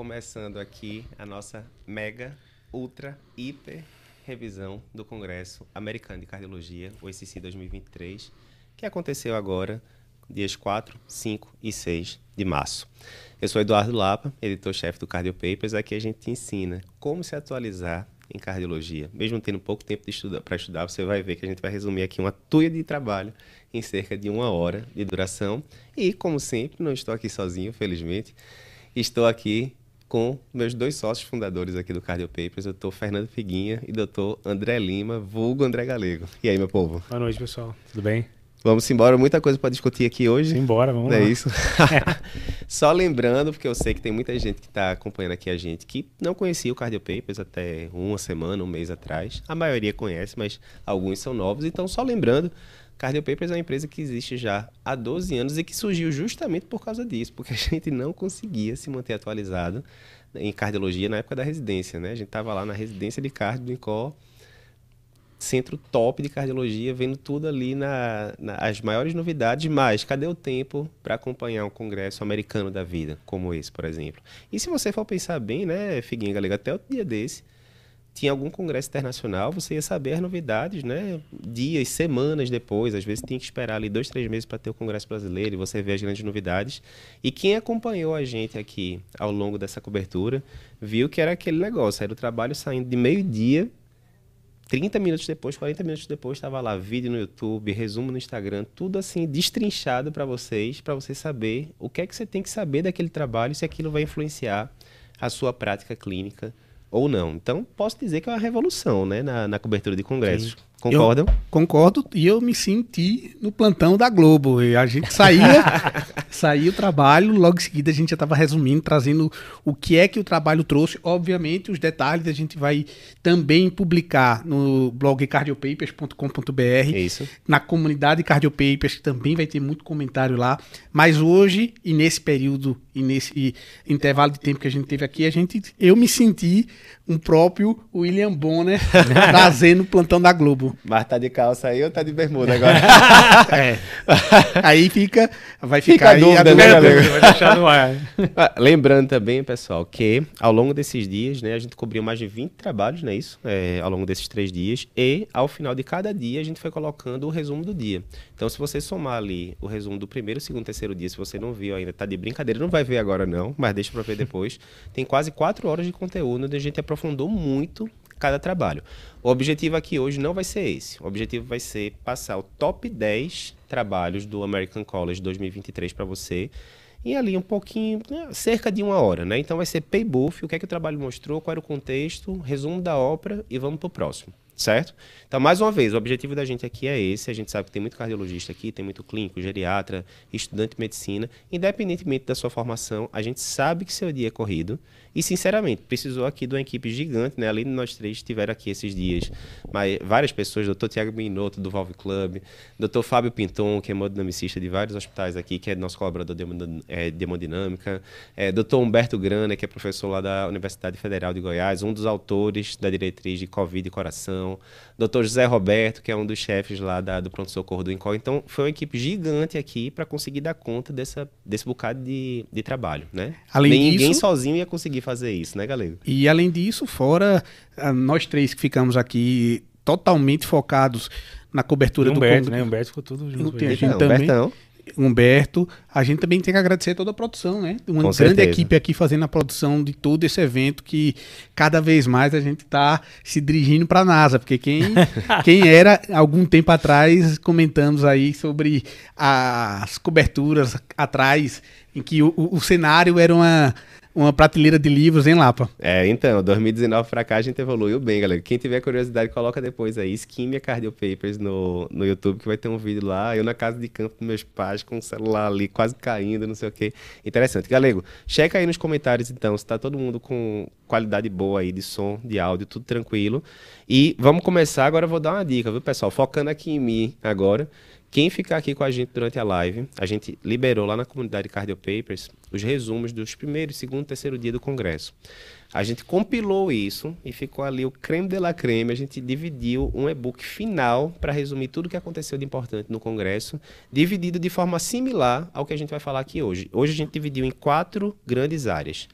começando aqui a nossa mega, ultra, hiper revisão do Congresso Americano de Cardiologia, o ECC 2023, que aconteceu agora, dias 4, 5 e 6 de março. Eu sou Eduardo Lapa, editor-chefe do Cardio Papers. Aqui a gente ensina como se atualizar em cardiologia. Mesmo tendo pouco tempo estudar, para estudar, você vai ver que a gente vai resumir aqui uma tuia de trabalho em cerca de uma hora de duração. E, como sempre, não estou aqui sozinho, felizmente. Estou aqui com meus dois sócios fundadores aqui do Cardio Papers, o doutor Fernando Figuinha e doutor André Lima, vulgo André Galego. E aí, meu povo? Boa noite, pessoal. Tudo bem? Vamos embora, muita coisa para discutir aqui hoje. Embora, vamos Não lá. É isso. Só lembrando, porque eu sei que tem muita gente que está acompanhando aqui a gente que não conhecia o Cardio Papers até uma semana, um mês atrás. A maioria conhece, mas alguns são novos. Então, só lembrando, Cardio Papers é uma empresa que existe já há 12 anos e que surgiu justamente por causa disso, porque a gente não conseguia se manter atualizado em cardiologia na época da residência, né? A gente estava lá na residência de cardio do INCOR, centro top de cardiologia, vendo tudo ali na, na as maiores novidades, mas cadê o tempo para acompanhar um congresso americano da vida, como esse, por exemplo? E se você for pensar bem, né, Figuinha até o dia desse, tinha algum congresso internacional, você ia saber as novidades, né? Dias, semanas depois, às vezes tinha que esperar ali dois, três meses para ter o congresso brasileiro e você vê as grandes novidades. E quem acompanhou a gente aqui ao longo dessa cobertura viu que era aquele negócio, era o trabalho saindo de meio-dia 30 minutos depois, 40 minutos depois, estava lá vídeo no YouTube, resumo no Instagram, tudo assim destrinchado para vocês, para você saber o que é que você tem que saber daquele trabalho, se aquilo vai influenciar a sua prática clínica ou não. Então, posso dizer que é uma revolução né, na, na cobertura de congressos. Sim. Concordam? Eu concordo e eu me senti no plantão da Globo. E a gente saía, saía o trabalho, logo em seguida a gente já estava resumindo, trazendo o que é que o trabalho trouxe. Obviamente, os detalhes a gente vai também publicar no blog cardiopapers.com.br. Isso. Na comunidade Cardiopapers, que também vai ter muito comentário lá. Mas hoje, e nesse período, e nesse intervalo de tempo que a gente teve aqui, a gente, eu me senti um próprio William Bonner trazendo o plantão da Globo. Mas tá de calça aí ou tá de bermuda agora? é. Aí fica, vai ficar fica aí a dúvida, né, galera? Vai deixar no ar. Ah, Lembrando também, pessoal, que ao longo desses dias, né, a gente cobriu mais de 20 trabalhos, não é isso? É, ao longo desses três dias. E ao final de cada dia, a gente foi colocando o resumo do dia. Então, se você somar ali o resumo do primeiro, segundo, terceiro dia, se você não viu ainda, tá de brincadeira, não vai ver agora não, mas deixa pra ver depois. Tem quase quatro horas de conteúdo onde a gente aprofundou muito cada trabalho. O objetivo aqui hoje não vai ser esse. O objetivo vai ser passar o top 10 trabalhos do American College 2023 para você. E ali um pouquinho, né, cerca de uma hora, né? Então vai ser paybuff, o que é que o trabalho mostrou, qual era o contexto, resumo da ópera e vamos para o próximo certo? Então, mais uma vez, o objetivo da gente aqui é esse. A gente sabe que tem muito cardiologista aqui, tem muito clínico, geriatra, estudante de medicina. Independentemente da sua formação, a gente sabe que seu dia é corrido. E, sinceramente, precisou aqui de uma equipe gigante, né? Além de nós três, estiveram aqui esses dias. Mas várias pessoas, doutor Tiago Minotto, do Valve Club, doutor Fábio Pinton, que é hemodinamicista de vários hospitais aqui, que é nosso colaborador de hemodinâmica, é, doutor Humberto Grana, que é professor lá da Universidade Federal de Goiás, um dos autores da diretriz de Covid e coração, doutor José Roberto, que é um dos chefes lá da, do pronto-socorro do INCOR. Então, foi uma equipe gigante aqui para conseguir dar conta dessa, desse bocado de, de trabalho, né? Além Nem disso, ninguém sozinho ia conseguir fazer isso, né, Galego? E além disso, fora ah, nós três que ficamos aqui totalmente focados na cobertura E do Humberto, né? Humberto ficou tudo junto. Não tem a gente Não, também. Bertão. Humberto, a gente também tem que agradecer toda a produção, né? Uma Com grande certeza. equipe aqui fazendo a produção de todo esse evento que cada vez mais a gente está se dirigindo para a NASA, porque quem, quem era algum tempo atrás comentamos aí sobre as coberturas atrás em que o, o- o cenário era uma, uma prateleira de livros em Lapa. É, então, 2019 pra cá a gente evoluiu bem, galera. Quem tiver curiosidade, coloca depois aí, Ischemia Cardio Papers no, no YouTube, que vai ter um vídeo lá, eu na casa de campo dos meus pais, com o celular ali, quase caindo, não sei o quê. Interessante. Galego, checa aí nos comentários, então, se tá todo mundo com qualidade boa aí de som, de áudio, tudo tranquilo. E vamos começar, agora eu vou dar uma dica, viu, pessoal? Focando aqui em mim agora. Quem ficar aqui com a gente durante a live, a gente liberou lá na comunidade Cardio Papers os resumos dos primeiros, segundo, terceiro dia do congresso. A gente compilou isso e ficou ali o creme de la creme. A gente dividiu um e-book final para resumir tudo o que aconteceu de importante no congresso, dividido de forma similar ao que a gente vai falar aqui hoje. Hoje a gente dividiu em quatro grandes áreas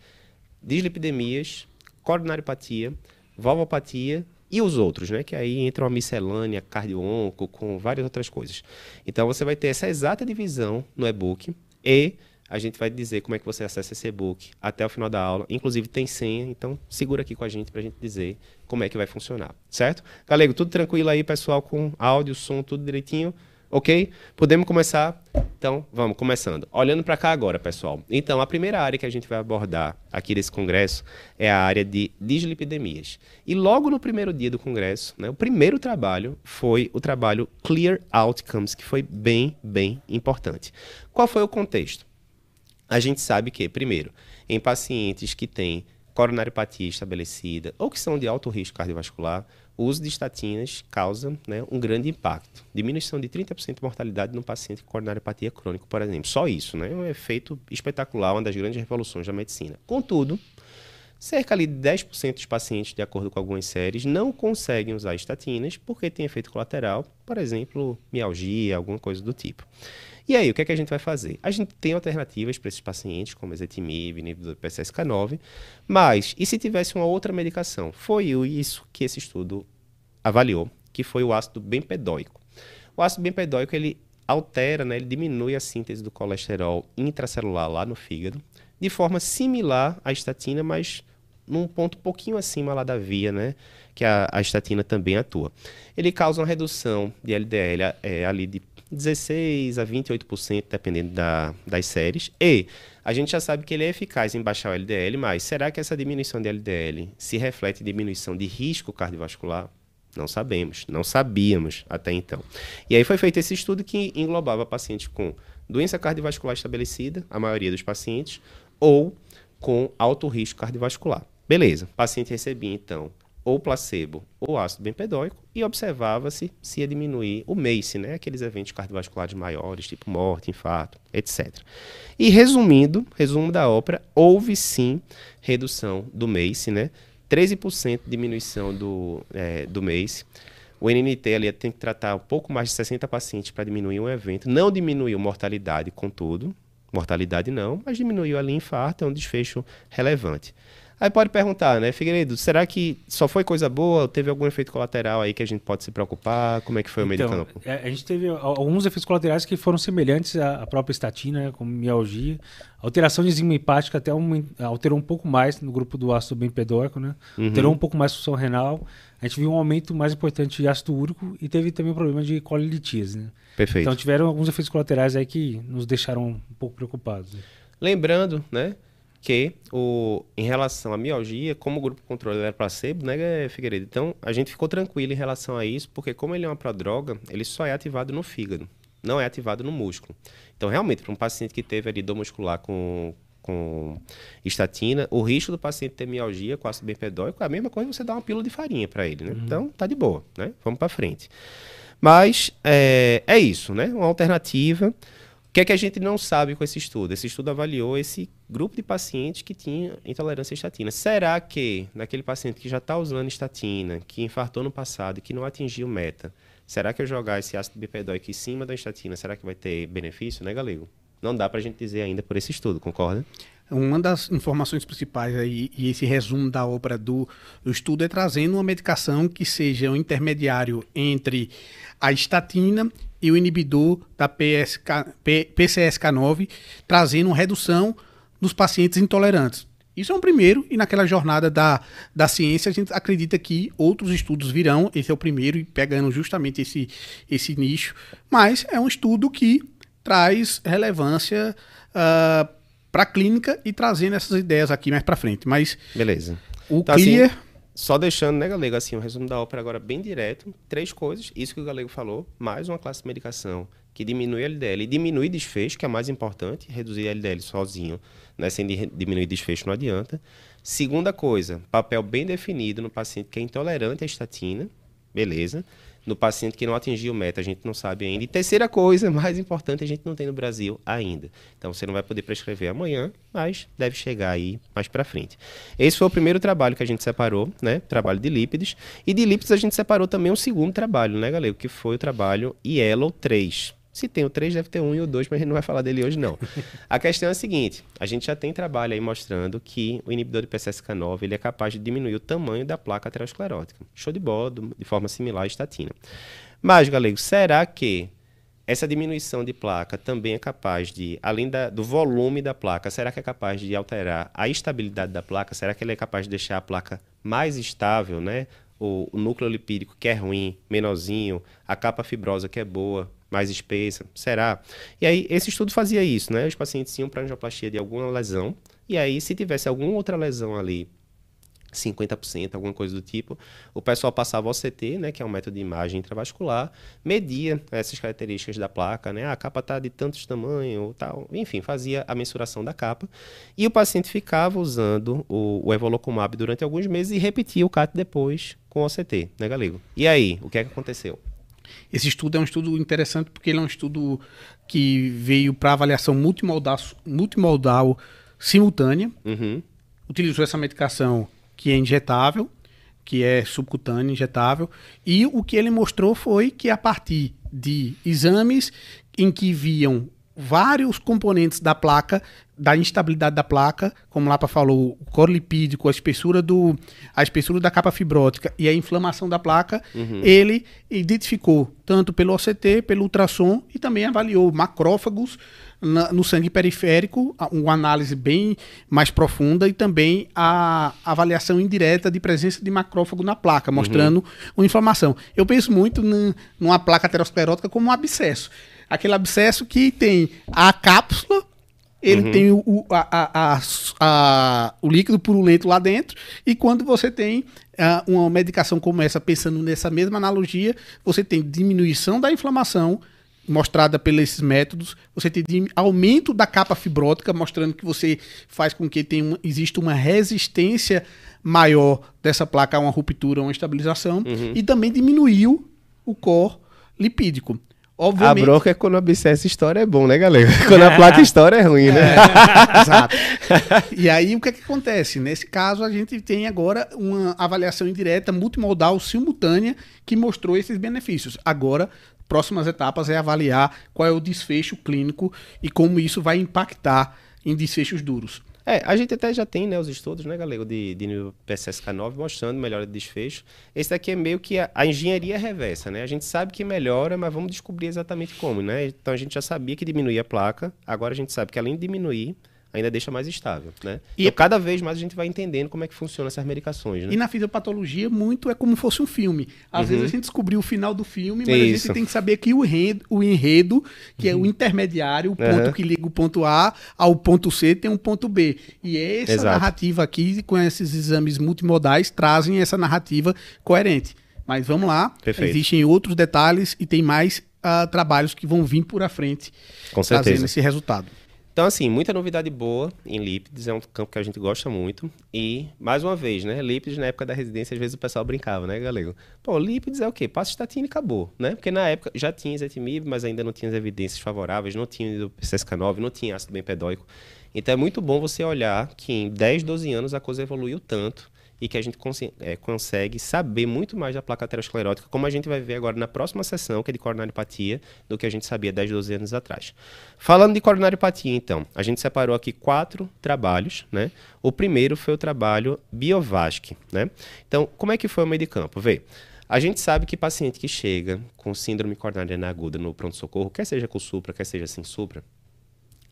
dislipidemias, coronariopatia, valvopatia e os outros, né? Que aí entra uma miscelânea, cardio-onco, com várias outras coisas. Então você vai ter essa exata divisão no e-book e a gente vai dizer como é que você acessa esse e-book até o final da aula. Inclusive tem senha, então segura aqui com a gente para a gente dizer como é que vai funcionar, certo? Galego, tudo tranquilo aí, pessoal, com áudio, som, tudo direitinho? Ok? Podemos começar? Então, vamos, começando. Olhando para cá agora, pessoal. Então, a primeira área que a gente vai abordar aqui desse congresso é a área de dislipidemias. E logo no primeiro dia do congresso, né, o primeiro trabalho foi o trabalho Clear Outcomes, que foi bem, bem importante. Qual foi o contexto? A gente sabe que, primeiro, em pacientes que têm coronariopatia estabelecida ou que são de alto risco cardiovascular, o uso de estatinas causa né, um grande impacto. Diminuição de 30% de mortalidade no paciente com coronariopatia crônica, por exemplo. Só isso, né? É um efeito espetacular, uma das grandes revoluções da medicina. Contudo, cerca ali de 10% dos pacientes, de acordo com algumas séries, não conseguem usar estatinas porque tem efeito colateral, por exemplo, mialgia, alguma coisa do tipo. E aí, o que, é que a gente vai fazer? A gente tem alternativas para esses pacientes, como ezetimibe, inibidor do PCSK9, mas e se tivesse uma outra medicação? Foi isso que esse estudo avaliou, que foi o ácido bempedóico. O ácido bempedóico, ele altera, né, ele diminui a síntese do colesterol intracelular lá no fígado, de forma similar à estatina, mas num ponto pouquinho acima lá da via, né, que a, a estatina também atua. Ele causa uma redução de LDL é, ali de 16 a 28%, dependendo da, das séries. E a gente já sabe que ele é eficaz em baixar o LDL, mas será que essa diminuição de LDL se reflete em diminuição de risco cardiovascular? Não sabemos, não sabíamos até então. E aí foi feito esse estudo que englobava pacientes com doença cardiovascular estabelecida, a maioria dos pacientes, ou com alto risco cardiovascular. Beleza, o paciente recebia então ou placebo ou ácido bempedóico e observava-se se ia diminuir o MACE, né, aqueles eventos cardiovasculares maiores, tipo morte, infarto, etc. E resumindo, resumo da ópera, houve sim redução do MACE, né, 13% diminuição do, é, do MACE. O NNT ali tem que tratar um pouco mais de 60 pacientes para diminuir um evento. Não diminuiu mortalidade, contudo, mortalidade não, mas diminuiu ali infarto, é um desfecho relevante. Aí pode perguntar, né, Figueiredo, será que só foi coisa boa ou teve algum efeito colateral aí que a gente pode se preocupar? Como é que foi o então, do campo? É, a gente teve alguns efeitos colaterais que foram semelhantes à própria estatina, né, como mialgia. Alteração de enzima hepática até um, alterou um pouco mais no grupo do ácido bempedóico, né? Uhum. Alterou um pouco mais a função renal. A gente viu um aumento mais importante de ácido úrico e teve também o um problema de colilitíase, né? Perfeito. Então tiveram alguns efeitos colaterais aí que nos deixaram um pouco preocupados. Lembrando, né, que o, em relação à mialgia, como o grupo controle era placebo, né, Figueiredo? Então, a gente ficou tranquilo em relação a isso, porque como ele é uma prodroga, ele só é ativado no fígado, não é ativado no músculo. Então, realmente, para um paciente que teve ali dor muscular com, com estatina, o risco do paciente ter mialgia com ácido bempedóico é a mesma coisa você dar uma pílula de farinha para ele, né? Uhum. Então, tá de boa, né? Vamos para frente. Mas é, é isso, né? Uma alternativa que é que a gente não sabe com esse estudo? Esse estudo avaliou esse grupo de pacientes que tinha intolerância à estatina. Será que naquele paciente que já está usando estatina, que infartou no passado e que não atingiu meta, será que eu jogar esse ácido bipedóico em cima da estatina, será que vai ter benefício, né, Galego? Não dá para a gente dizer ainda por esse estudo, concorda? Uma das informações principais aí, e esse resumo da obra do, do estudo é trazendo uma medicação que seja um intermediário entre a estatina e o inibidor da PSK, P, PCSK9, trazendo redução dos pacientes intolerantes. Isso é um primeiro, e naquela jornada da, da ciência, a gente acredita que outros estudos virão. Esse é o primeiro, e pegando justamente esse, esse nicho. Mas é um estudo que traz relevância uh, para a clínica e trazendo essas ideias aqui mais para frente. Mas Beleza. o então, Clear. Assim, só deixando, né, Galego, assim, o um resumo da ópera agora bem direto. Três coisas, isso que o Galego falou, mais uma classe de medicação que diminui a LDL e diminui desfecho, que é mais importante, reduzir LDL sozinho, né, sem diminuir desfecho não adianta. Segunda coisa, papel bem definido no paciente que é intolerante à estatina, beleza no paciente que não atingiu meta, a gente não sabe ainda. E terceira coisa, mais importante, a gente não tem no Brasil ainda. Então você não vai poder prescrever amanhã, mas deve chegar aí mais para frente. Esse foi o primeiro trabalho que a gente separou, né? Trabalho de lípides. E de lípides a gente separou também um segundo trabalho, né, galera? Que foi o trabalho Yellow 3 Se tem o 3, deve ter um e o 2, mas a gente não vai falar dele hoje, não. a questão é a seguinte: a gente já tem trabalho aí mostrando que o inibidor de PCSK9 ele é capaz de diminuir o tamanho da placa aterosclerótica. Show de bola, de forma similar à estatina. Mas, galego, será que essa diminuição de placa também é capaz de, além da, do volume da placa, será que é capaz de alterar a estabilidade da placa? Será que ele é capaz de deixar a placa mais estável, né? O, o núcleo lipídico que é ruim, menorzinho, a capa fibrosa que é boa, mais espessa, será? E aí, esse estudo fazia isso, né? Os pacientes iam para angioplastia de alguma lesão, e aí, se tivesse alguma outra lesão ali 50%, alguma coisa do tipo. O pessoal passava o CT, né, que é um método de imagem intravascular, media essas características da placa, né, a capa está de tantos tamanho, tal, enfim, fazia a mensuração da capa. E o paciente ficava usando o, o Evolocumab durante alguns meses e repetia o CAT depois com o CT, né, Galego? E aí, o que é que aconteceu? Esse estudo é um estudo interessante porque ele é um estudo que veio para avaliação multimodal, multimodal simultânea. Uhum. Utilizou essa medicação que é injetável, que é subcutâneo, injetável, e o que ele mostrou foi que a partir de exames em que viam vários componentes da placa, da instabilidade da placa, como Lapa falou, o coro lipídico, a espessura, do, a espessura da capa fibrótica e a inflamação da placa, uhum. ele identificou tanto pelo OCT, pelo ultrassom e também avaliou macrófagos, na, no sangue periférico, uma análise bem mais profunda e também a avaliação indireta de presença de macrófago na placa, mostrando uhum. uma inflamação. Eu penso muito numa placa aterosclerótica como um abscesso. Aquele abscesso que tem a cápsula ele uhum. tem o, a, a, a, o líquido purulento lá dentro, e quando você tem uh, uma medicação como essa, pensando nessa mesma analogia, você tem diminuição da inflamação, mostrada pelos métodos, você tem aumento da capa fibrótica, mostrando que você faz com que tenha, exista uma resistência maior dessa placa a uma ruptura, a uma estabilização, uhum. e também diminuiu o core lipídico. Obviamente... A bronca é quando a abscesso história é bom, né, galera? Quando a placa história é ruim, né? É, exato. E aí, o que, é que acontece? Nesse caso, a gente tem agora uma avaliação indireta, multimodal, simultânea, que mostrou esses benefícios. Agora, próximas etapas é avaliar qual é o desfecho clínico e como isso vai impactar em desfechos duros. É, a gente até já tem né, os estudos, né, galego, de, de nível PCSK9 mostrando melhora de desfecho. Esse daqui é meio que a, a, engenharia reversa, né? A gente sabe que melhora, mas vamos descobrir exatamente como, né? Então a gente já sabia que diminuía a placa, agora a gente sabe que além de diminuir, ainda deixa mais estável, né? E então, cada vez mais a gente vai entendendo como é que funcionam essas medicações, né? E na fisiopatologia, muito é como fosse um filme. Às uhum. vezes a gente descobriu o final do filme, mas Isso. a gente tem que saber que o enredo, o enredo que uhum. é o uhum. intermediário, o ponto uhum. que liga o ponto A ao ponto C, tem um ponto B. E essa Exato. narrativa aqui, com esses exames multimodais, trazem essa narrativa coerente. Mas vamos lá, Perfeito. existem outros detalhes e tem mais uh, trabalhos que vão vir por a frente com trazendo esse resultado. Então, assim, muita novidade boa em lípides, é um campo que a gente gosta muito. E, mais uma vez, né, lípides na época da residência, às vezes o pessoal brincava, né, galego? Pô, lípides é o quê? Passa estatina e acabou, né? Porque na época já tinha ezetimibe, mas ainda não tinha as evidências favoráveis, não tinha do PCSK9, não tinha ácido bempedóico. Então é muito bom você olhar que em 10, 12 anos a coisa evoluiu tanto e que a gente cons é, consegue saber muito mais da placa aterosclerótica, como a gente vai ver agora na próxima sessão, que é de coronariopatia, do que a gente sabia 10, 12 anos atrás. Falando de coronariopatia, então, a gente separou aqui quatro trabalhos, né? O primeiro foi o trabalho Biovasc, né? Então, como é que foi o meio de campo? Vê, a gente sabe que paciente que chega com síndrome coronariana aguda no pronto-socorro, quer seja com supra, quer seja sem supra,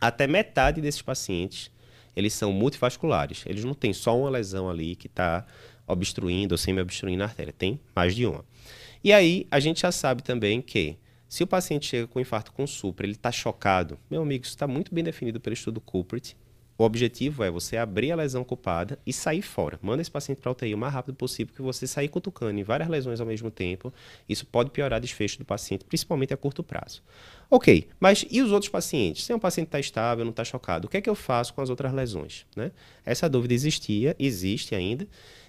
até metade desses pacientes eles são multivasculares. Eles não têm só uma lesão ali que está obstruindo ou semi-obstruindo a artéria. Tem mais de uma. E aí, a gente já sabe também que se o paciente chega com infarto com supra, ele está chocado, meu amigo, isso está muito bem definido pelo estudo Culprit. O objetivo é você abrir a lesão culpada e sair fora. Manda esse paciente para UTI o mais rápido possível, porque você sair cutucando em várias lesões ao mesmo tempo, isso pode piorar o desfecho do paciente, principalmente a curto prazo. Ok, mas e os outros pacientes? Se um paciente está estável, não está chocado, o que é que eu faço com as outras lesões? Né? Essa dúvida existia, existe ainda.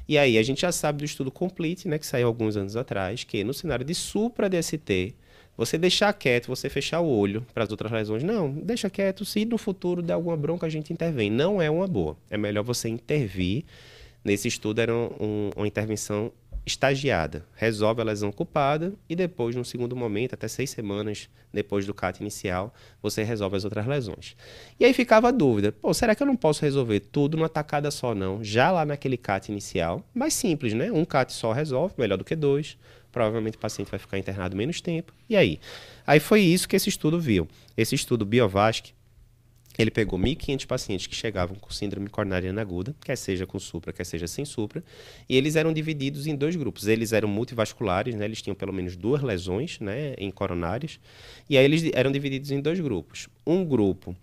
E aí a gente já sabe do estudo Complete, né, que saiu alguns anos atrás, que no cenário de supra-DST, você deixar quieto, você fechar o olho para as outras lesões, não, deixa quieto, se no futuro der alguma bronca a gente intervém. Não é uma boa. É melhor você intervir. Nesse estudo era um, um, uma intervenção estagiada, resolve a lesão culpada e depois, no segundo momento, até seis semanas depois do CAT inicial, você resolve as outras lesões. E aí ficava a dúvida, pô, será que eu não posso resolver tudo numa tacada só não? Já lá naquele CAT inicial, mais simples, né? Um CAT só resolve, melhor do que dois. Provavelmente o paciente vai ficar internado menos tempo. E aí? Aí foi isso que esse estudo viu. Esse estudo Biovasc, ele pegou 1.500 pacientes que chegavam com síndrome coronariana aguda, quer seja com supra, quer seja sem supra, e eles eram divididos em dois grupos. Eles eram multivasculares, né, eles tinham pelo menos duas lesões né, em coronárias, e aí eles eram divididos em dois grupos. Um grupo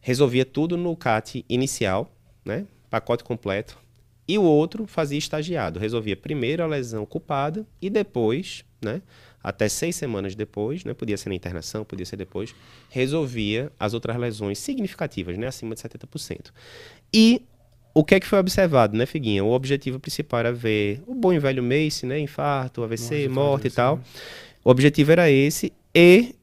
resolvia tudo no CAT inicial, né, pacote completo, e o outro fazia estagiado, resolvia primeiro a lesão culpada e depois, né, até seis semanas depois, né, podia ser na internação, podia ser depois, resolvia as outras lesões significativas, né, acima de 70%. E o que é que foi observado, né, Figuinha? O objetivo principal era ver o bom e velho MACE, né, infarto, AVC, morte, morte e tal. O objetivo era esse e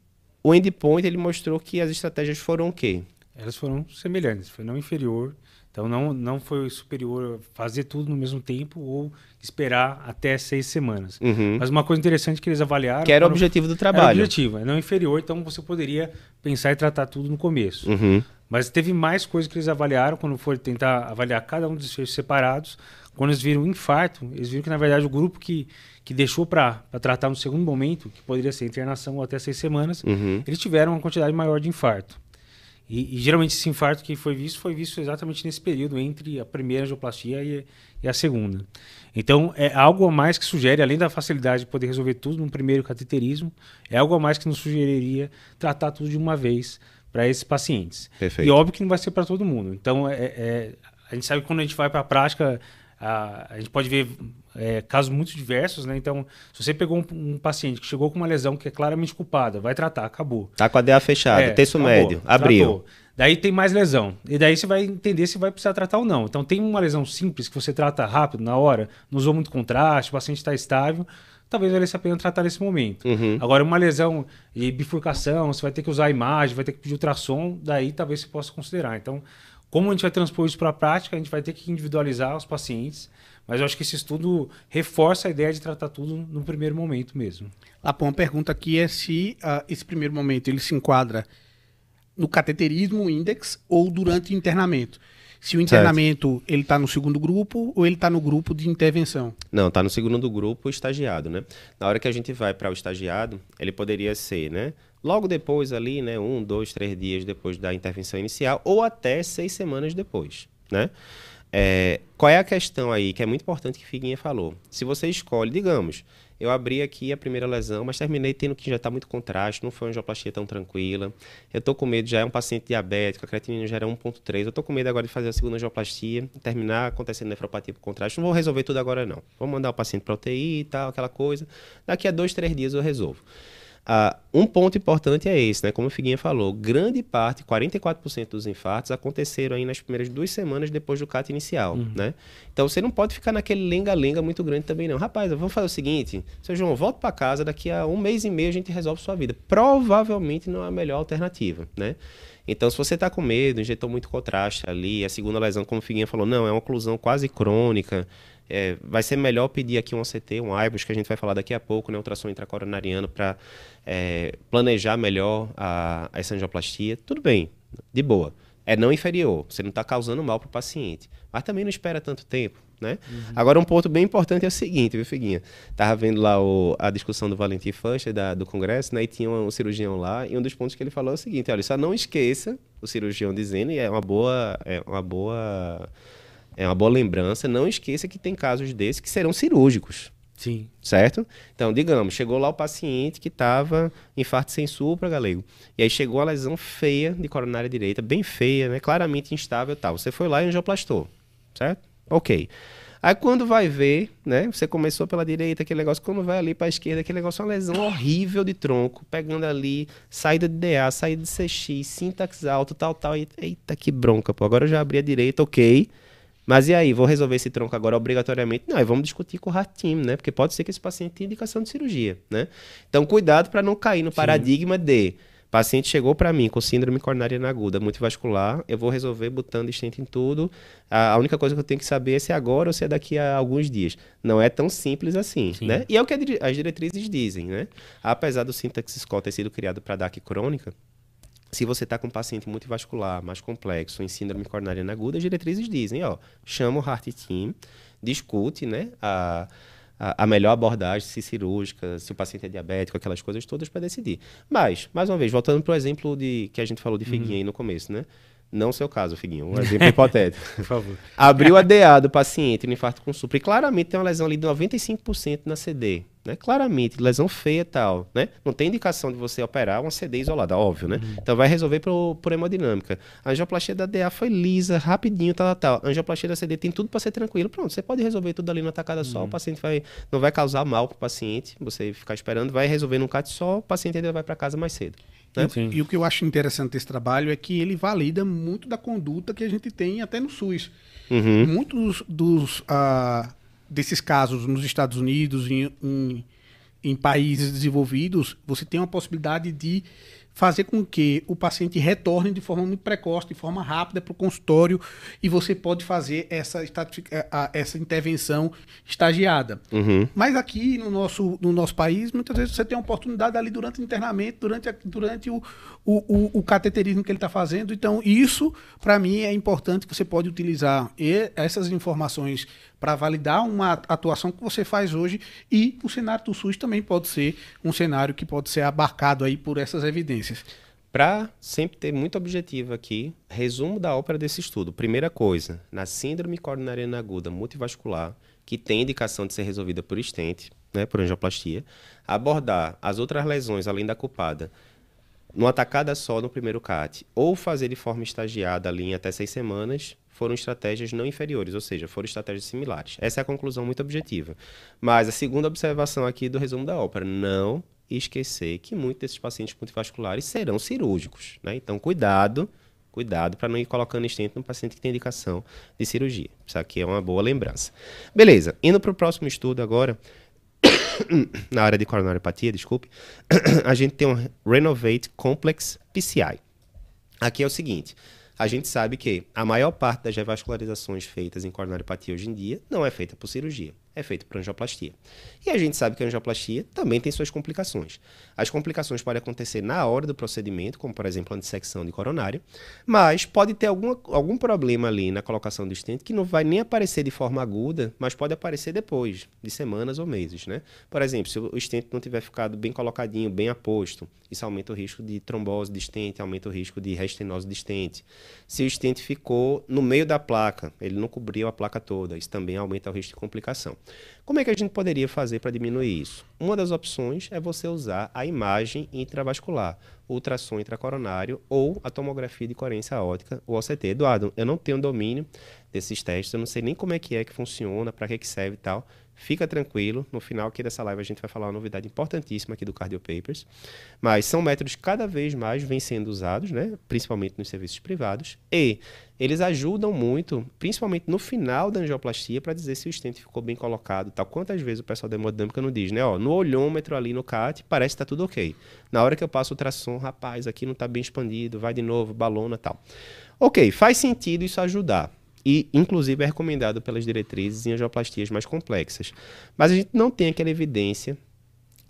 o endpoint ele mostrou que as estratégias foram o quê? Elas foram semelhantes, foi não inferior então não, não foi superior fazer tudo no mesmo tempo ou esperar até seis semanas. Uhum. Mas uma coisa interessante que eles avaliaram. Que era o objetivo do trabalho. Era o objetivo, é não inferior, então você poderia pensar e tratar tudo no começo. Uhum. Mas teve mais coisas que eles avaliaram quando foram tentar avaliar cada um dos fechos separados. Quando eles viram o infarto, eles viram que na verdade o grupo que, que deixou para tratar no segundo momento, que poderia ser internação ou até seis semanas, uhum. eles tiveram uma quantidade maior de infarto. E, e, geralmente esse infarto que foi visto foi visto exatamente nesse período entre a primeira angioplastia e, e, a segunda. Então é algo a mais que sugere, além da facilidade de poder resolver tudo no primeiro cateterismo, é algo a mais que nos sugeriria tratar tudo de uma vez para esses pacientes. Perfeito. E óbvio que não vai ser para todo mundo. Então é, é, a gente sabe que quando a gente vai para a prática a, a gente pode ver é, casos muito diversos, né? Então, se você pegou um, um, paciente que chegou com uma lesão que é claramente culpada, vai tratar, acabou. Tá com a DA fechada, é, terço acabou, médio, abriu. Tratou. Daí tem mais lesão. E daí você vai entender se vai precisar tratar ou não. Então, tem uma lesão simples que você trata rápido, na hora, não usou muito contraste, o paciente está estável, talvez valesse a pena tratar nesse momento. Uhum. Agora, uma lesão de bifurcação, você vai ter que usar a imagem, vai ter que pedir ultrassom, daí talvez você possa considerar. Então, como a gente vai transpor isso para a prática, a gente vai ter que individualizar os pacientes, mas eu acho que esse estudo reforça a ideia de tratar tudo no primeiro momento mesmo. Lapão, a pergunta aqui é se uh, esse primeiro momento ele se enquadra no cateterismo index ou durante o internamento. Se o internamento certo. ele está no segundo grupo ou ele está no grupo de intervenção? Não, está no segundo grupo estagiado, né? Na hora que a gente vai para o estagiado, ele poderia ser, né? logo depois ali, né, um, dois, três dias depois da intervenção inicial, ou até seis semanas depois, né? É, qual é a questão aí que é muito importante que Figuinha falou? Se você escolhe, digamos, eu abri aqui a primeira lesão, mas terminei tendo que já está muito contraste, não foi uma angioplastia tão tranquila. Eu estou com medo, já é um paciente diabético, a creatinina já era 1.3. Eu estou com medo agora de fazer a segunda angioplastia, terminar acontecendo nefropatia por contraste. Não vou resolver tudo agora, não. Vou mandar o paciente para UTI e tal, aquela coisa. Daqui a dois, três dias eu resolvo. Uh, um ponto importante é esse, né? Como o Figuinha falou, grande parte, 44% dos infartos aconteceram aí nas primeiras duas semanas depois do CAT inicial, uhum. né? Então você não pode ficar naquele lenga-lenga muito grande também não. Rapaz, vamos fazer o seguinte, seu João, volta para casa, daqui a um mês e meio a gente resolve sua vida. Provavelmente não é a melhor alternativa, né? Então, se você está com medo, injetou muito contraste ali, a segunda lesão, como o Figuinha falou, não, é uma oclusão quase crônica, é, vai ser melhor pedir aqui um OCT, um IBUS, que a gente vai falar daqui a pouco, né, ultrassom intracoronariano, para é, planejar melhor a, a angioplastia. Tudo bem, de boa. É não inferior, você não está causando mal para o paciente. Mas também não espera tanto tempo. Né? Uhum. Agora, um ponto bem importante é o seguinte, viu, Figuinha? Tava vendo lá o, a discussão do Valentim Fuster da, do Congresso, né? E tinha um, um, cirurgião lá, e um dos pontos que ele falou é o seguinte: olha, só não esqueça o cirurgião dizendo, e é uma boa. É uma boa é uma boa lembrança. Não esqueça que tem casos desses que serão cirúrgicos. Sim. Certo? Então, digamos, chegou lá o paciente que estava infarto sem supra, galego. E aí chegou a lesão feia de coronária direita, bem feia, né? Claramente instável e tal. Você foi lá e angioplastou. Certo? Ok. Aí quando vai ver, né? Você começou pela direita, aquele negócio, quando vai ali para a esquerda, aquele negócio é uma lesão horrível de tronco, pegando ali, saída de DA, saída de CX, sintaxe alto, tal, tal. E, eita, que bronca, pô. Agora eu já abri a direita, ok. Mas e aí, vou resolver esse tronco agora obrigatoriamente? Não, vamos discutir com o ratim, né? Porque pode ser que esse paciente tenha indicação de cirurgia, né? Então, cuidado para não cair no Sim. paradigma de paciente chegou para mim com síndrome coronariana aguda multivascular, eu vou resolver botando stent em tudo. A, a, única coisa que eu tenho que saber é se é agora ou se é daqui a alguns dias. Não é tão simples assim, Sim. né? E é o que as diretrizes dizem, né? Apesar do Syntax Score ter sido criado para DAC crônica, se você está com um paciente multivascular, mais complexo, em síndrome coronariana aguda, as diretrizes dizem, ó, chama o Heart Team, discute, né, a a, melhor abordagem, se cirúrgica, se o paciente é diabético, aquelas coisas todas para decidir. Mas, mais uma vez, voltando para o exemplo de, que a gente falou de uhum. Figuinha uhum. aí no começo, né? Não seu caso, Figuinho, um exemplo hipotético. Por favor. Abriu a DA do paciente no infarto com supra e claramente tem uma lesão ali de 95% na CD. Né? Claramente, lesão feia e tal, né? Não tem indicação de você operar uma CD isolada, óbvio, né? Uhum. Então vai resolver por, por hemodinâmica. A angioplastia da DA foi lisa, rapidinho, tal, tal. A angioplastia da CD tem tudo para ser tranquilo. Pronto, você pode resolver tudo ali na tacada só. O uhum. paciente vai, não vai causar mal para o paciente. Você ficar esperando, vai resolver num CAT só, o paciente ainda vai para casa mais cedo. Né? E, e, o que eu acho interessante desse trabalho é que ele valida muito da conduta que a gente tem até no SUS. Uhum. Muitos dos, uh, desses casos nos Estados Unidos, em, em, em países desenvolvidos, você tem uma possibilidade de fazer com que o paciente retorne de forma muito precoce, de forma rápida para o consultório e você pode fazer essa, eh, essa intervenção estagiada. Uhum. Mas aqui no nosso, no nosso país, muitas vezes você tem a oportunidade ali durante o internamento, durante, a, durante o, o, o, o cateterismo que ele está fazendo. Então, isso, para mim, é importante que você pode utilizar essas informações para validar uma atuação que você faz hoje e o cenário do SUS também pode ser um cenário que pode ser abarcado aí por essas evidências. Para sempre ter muito objetivo aqui, resumo da ópera desse estudo. Primeira coisa, na síndrome coronariana aguda multivascular, que tem indicação de ser resolvida por estente, né, por angioplastia, abordar as outras lesões além da culpada numa tacada só no primeiro CAT, ou fazer de forma estagiada ali em até seis semanas, foram estratégias não inferiores, ou seja, foram estratégias similares. Essa é a conclusão muito objetiva. Mas a segunda observação aqui do resumo da ópera, não esquecer que muitos desses pacientes multivasculares serão cirúrgicos. Né? Então, cuidado, cuidado para não ir colocando estente no paciente que tem indicação de cirurgia. Isso aqui é uma boa lembrança. Beleza, indo para o próximo estudo agora, na área de coronariopatia, desculpe, a gente tem um Renovate Complex PCI. Aqui é o seguinte, a gente sabe que a maior parte das revascularizações feitas em coronariopatia hoje em dia não é feita por cirurgia é feito por angioplastia. E a gente sabe que a angioplastia também tem suas complicações. As complicações podem acontecer na hora do procedimento, como por exemplo a dissecção de coronário, mas pode ter alguma, algum problema ali na colocação do estente que não vai nem aparecer de forma aguda, mas pode aparecer depois, de semanas ou meses. Né? Por exemplo, se o estente não tiver ficado bem colocadinho, bem aposto, isso aumenta o risco de trombose de estente, aumenta o risco de restenose de estente. Se o estente ficou no meio da placa, ele não cobriu a placa toda, isso também aumenta o risco de complicação. Como é que a gente poderia fazer para diminuir isso? Uma das opções é você usar a imagem intravascular, ultrassom intracoronário ou a tomografia de coerência óptica, o OCT. Eduardo, eu não tenho domínio desses testes, eu não sei nem como é que é que funciona, para que, que serve e tal. Fica tranquilo, no final aqui dessa live a gente vai falar uma novidade importantíssima aqui do Cardio Papers. Mas são métodos que cada vez mais vêm sendo usados, né? principalmente nos serviços privados, e eles ajudam muito, principalmente no final da angioplastia, para dizer se o stent ficou bem colocado. Tal. Quantas vezes o pessoal da hemodinâmica não diz, né? Ó, no olhômetro ali no CAT, parece que está tudo ok. Na hora que eu passo o ultrassom, rapaz, aqui não está bem expandido, vai de novo, balona tal. Ok, faz sentido isso ajudar e inclusive é recomendado pelas diretrizes em angioplastias mais complexas. Mas a gente não tem aquela evidência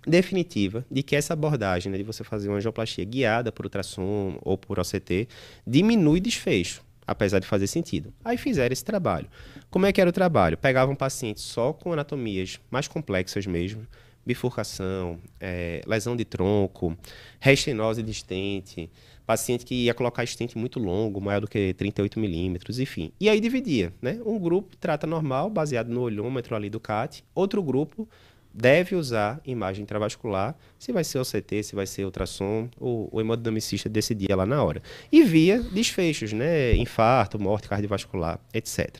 definitiva de que essa abordagem né, de você fazer uma angioplastia guiada por ultrassom ou por OCT diminui desfecho, apesar de fazer sentido. Aí fizeram esse trabalho. Como é que era o trabalho? Pegavam pacientes só com anatomias mais complexas mesmo, bifurcação, é, lesão de tronco, restenose distente, paciente que ia colocar estente muito longo, maior do que 38 milímetros, enfim. E aí dividia, né? Um grupo trata normal, baseado no olhômetro ali do CAT, outro grupo deve usar imagem intravascular, se vai ser OCT, se vai ser ultrassom, o hemodinamicista decidia lá na hora. E via desfechos, né? Infarto, morte cardiovascular, etc.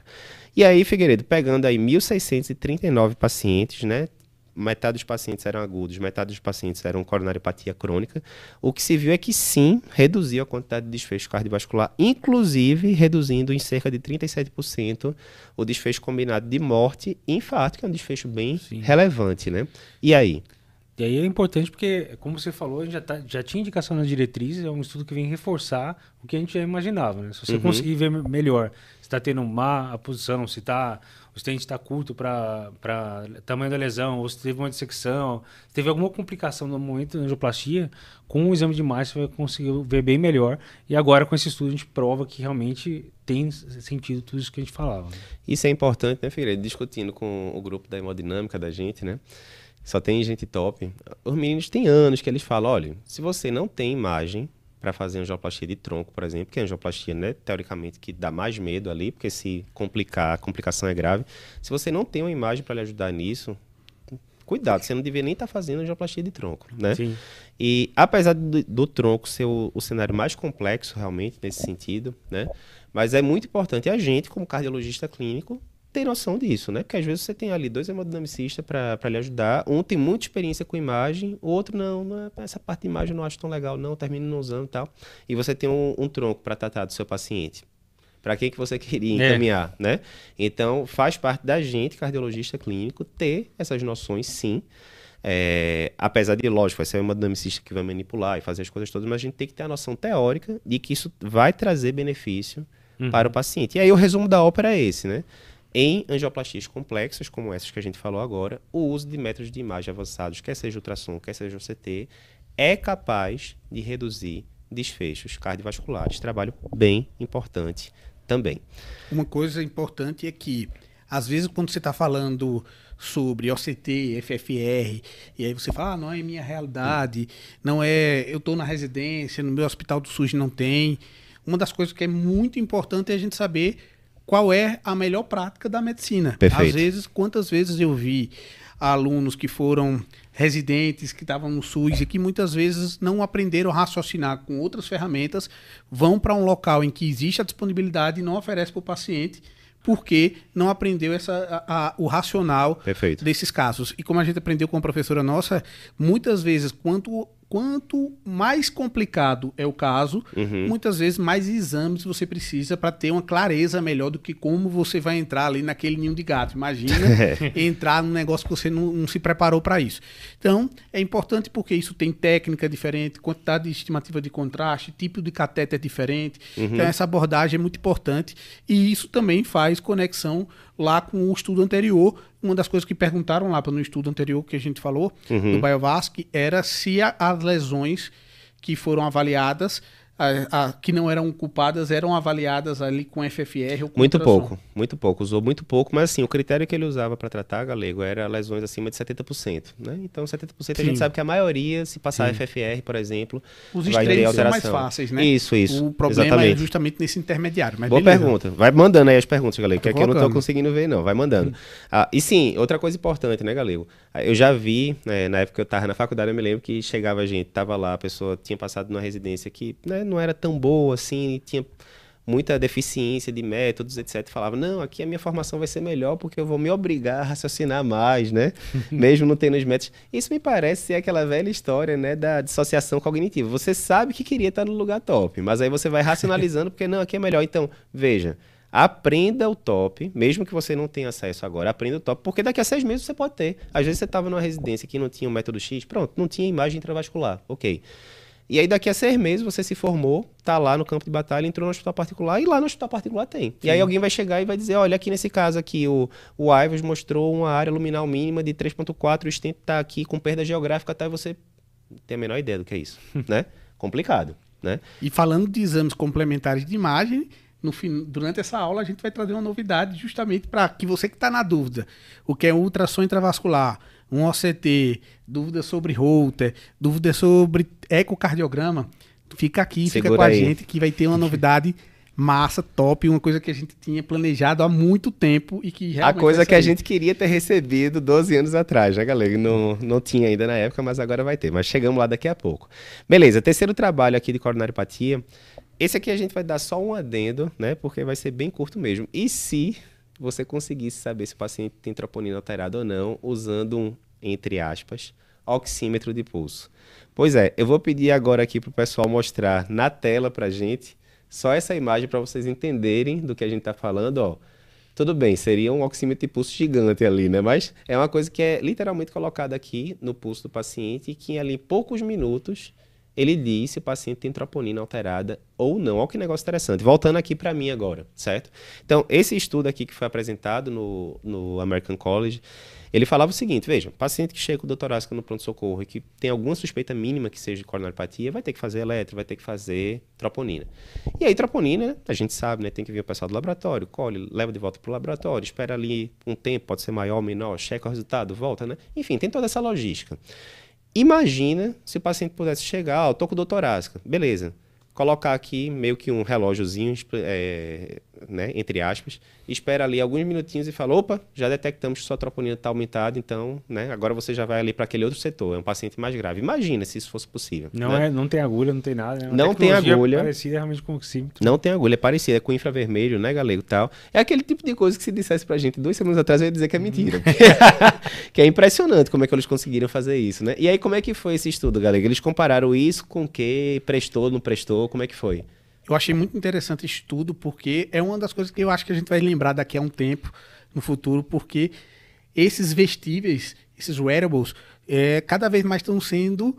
E aí, Figueiredo, pegando aí 1.639 pacientes, né? Metade dos pacientes eram agudos, metade dos pacientes eram coronariopatia crônica. O que se viu é que sim, reduziu a quantidade de desfecho cardiovascular, inclusive reduzindo em cerca de 37% o desfecho combinado de morte e infarto, que é um desfecho bem sim. relevante, né? E aí? E aí é importante porque, como você falou, a gente já, tá, já tinha indicação na diretriz, é um estudo que vem reforçar o que a gente já imaginava. Né? Se você uhum. conseguir ver melhor se está tendo má a posição, se tá, o estente está curto para tamanho da lesão, ou se teve uma dissecção, se teve alguma complicação no momento da angioplastia, com o exame de imagem você vai conseguir ver bem melhor. E agora, com esse estudo, a gente prova que realmente tem sentido tudo isso que a gente falava. Isso é importante, né, Figueiredo? Discutindo com o grupo da hemodinâmica da gente, né? Só tem gente top. Os meninos têm anos que eles falam: olha, se você não tem imagem para fazer angioplastia de tronco, por exemplo, que é a angioplastia, né, teoricamente, que dá mais medo ali, porque se complicar, a complicação é grave. Se você não tem uma imagem para lhe ajudar nisso, cuidado, você não deveria nem estar tá fazendo angioplastia de tronco, né? Sim. E apesar do, do tronco ser o, o, cenário mais complexo, realmente, nesse sentido, né? Mas é muito importante a gente, como cardiologista clínico, ter noção disso, né? Porque às vezes você tem ali dois hemodinamicistas para lhe ajudar. Um tem muita experiência com imagem, o outro não, não é, essa parte de imagem eu não acho tão legal, não, termino não usando e tal. E você tem um, um tronco para tratar do seu paciente. Para quem que você queria é. encaminhar, é. né? Então, faz parte da gente, cardiologista clínico, ter essas noções, sim. É, apesar de, lógico, vai ser uma hemodinamicista que vai manipular e fazer as coisas todas, mas a gente tem que ter a noção teórica de que isso vai trazer benefício uhum. para o paciente. E aí o resumo da ópera é esse, né? Em angioplastias complexas, como essas que a gente falou agora, o uso de métodos de imagem avançados, quer seja ultrassom, quer seja o CT, é capaz de reduzir desfechos cardiovasculares. Trabalho bem importante também. Uma coisa importante é que, às vezes, quando você está falando sobre OCT, FFR, e aí você fala, ah, não é minha realidade, não é, eu estou na residência, no meu hospital do SUS não tem. Uma das coisas que é muito importante é a gente saber qual é a melhor prática da medicina. Perfeito. Às vezes, quantas vezes eu vi alunos que foram residentes, que estavam no SUS e que muitas vezes não aprenderam a raciocinar com outras ferramentas, vão para um local em que existe a disponibilidade e não oferece para o paciente porque não aprendeu essa, a, a, o racional Perfeito. desses casos. E como a gente aprendeu com a professora nossa, muitas vezes, quanto quanto mais complicado é o caso, uhum. muitas vezes mais exames você precisa para ter uma clareza melhor do que como você vai entrar ali naquele ninho de gato. Imagina entrar num negócio que você não, não se preparou para isso. Então, é importante porque isso tem técnica diferente, quantidade de estimativa de contraste, tipo de catéter diferente. Uhum. Então, essa abordagem é muito importante e isso também faz conexão lá com o estudo anterior uma das coisas que perguntaram lá no estudo anterior que a gente falou, uhum. do Biovasc, era se a, as lesões que foram avaliadas a, a, que não eram culpadas eram avaliadas ali com FFR ou com Muito pouco, muito pouco. Usou muito pouco, mas assim, o critério que ele usava para tratar, Galego, era lesões acima de 70%. Né? Então, 70% Sim. a gente sabe que a maioria, se passar Sim. FFR, por exemplo, Os vai ter alteração. são mais fáceis, né? Isso, isso. O problema é exatamente. é justamente nesse intermediário. Mas Boa beleza. pergunta. Vai mandando aí as perguntas, Galego, que aqui eu não estou conseguindo ver, não. Vai mandando. Hum. Ah, e sim, outra coisa importante, né, Galego? Eu já vi, né, na época que eu estava na faculdade, eu me lembro que chegava gente, tava lá, a pessoa tinha passado numa residência que né, não era tão boa assim, tinha muita deficiência de métodos, etc. Falava, não, aqui a minha formação vai ser melhor porque eu vou me obrigar a raciocinar mais, né? Mesmo não tendo os métodos. Isso me parece ser aquela velha história, né, da dissociação cognitiva. Você sabe que queria estar no lugar top, mas aí você vai racionalizando porque, não, aqui é melhor. Então, veja, Aprenda o top, mesmo que você não tenha acesso agora, aprenda o top, porque daqui a seis meses você pode ter. Às vezes você estava numa residência que não tinha o método X, pronto, não tinha imagem intravascular, ok. E aí daqui a seis meses você se formou, tá lá no campo de batalha, entrou no hospital particular e lá no hospital particular tem. Sim. E aí alguém vai chegar e vai dizer, olha, aqui nesse caso aqui, o, o Ivers mostrou uma área luminal mínima de 3.4, o stent tá aqui com perda geográfica, tá? E você tem a menor ideia do que é isso, né? Complicado, né? E falando de exames complementares de imagem, no, durante essa aula a gente vai trazer uma novidade justamente para que você que está na dúvida, o que é um ultrassom intravascular, um OCT, dúvida sobre Holter, dúvida sobre ecocardiograma, fica aqui, Segura fica com aí. a gente que vai ter uma novidade massa, top, uma coisa que a gente tinha planejado há muito tempo e que A coisa que a gente queria ter recebido 12 anos atrás, né, galera? Não, não tinha ainda na época, mas agora vai ter. Mas chegamos lá daqui a pouco. Beleza, terceiro trabalho aqui de coronariopatia esse aqui a gente vai dar só um adendo, né? Porque vai ser bem curto mesmo. E se você conseguisse saber se o paciente tem troponina alterada ou não, usando um, entre aspas, oxímetro de pulso. Pois é, eu vou pedir agora aqui para o pessoal mostrar na tela para gente só essa imagem para vocês entenderem do que a gente está falando. Ó. tudo bem, seria um oxímetro de pulso gigante ali, né? Mas é uma coisa que é literalmente colocada aqui no pulso do paciente e que ali em poucos minutos ele diz se o paciente tem troponina alterada ou não. Olha que negócio interessante. Voltando aqui para mim agora, certo? Então, esse estudo aqui que foi apresentado no, no American College, ele falava o seguinte, veja, paciente que chega com dor no pronto-socorro e que tem alguma suspeita mínima que seja de coronariopatia, vai ter que fazer eletro, vai ter que fazer troponina. E aí, troponina, a gente sabe, né, tem que vir o pessoal do laboratório, colhe, leva de volta para o laboratório, espera ali um tempo, pode ser maior ou menor, checa o resultado, volta, né? Enfim, tem toda essa logística. Imagina se o paciente pudesse chegar, ó, oh, tô com dor torácica, beleza. Colocar aqui meio que um relógiozinho, é, né, entre aspas, espera ali alguns minutinhos e fala: opa, já detectamos que sua troponina está aumentada, então, né, agora você já vai ali para aquele outro setor, é um paciente mais grave. Imagina se isso fosse possível. Não, né? é, não tem agulha, não tem nada. É não tem agulha. Parecida realmente com o oxímetro. Não tem agulha, é parecida, é com infravermelho, né, galego tal. É aquele tipo de coisa que se dissesse pra gente duas semanas atrás, eu ia dizer que é mentira. que é impressionante como é que eles conseguiram fazer isso, né? E aí, como é que foi esse estudo, galego? Eles compararam isso com o que prestou, não prestou, como é que foi? Eu achei muito interessante esse estudo, porque é uma das coisas que eu acho que a gente vai lembrar daqui a um tempo, no futuro, porque esses vestíveis, esses wearables, é, cada vez mais estão sendo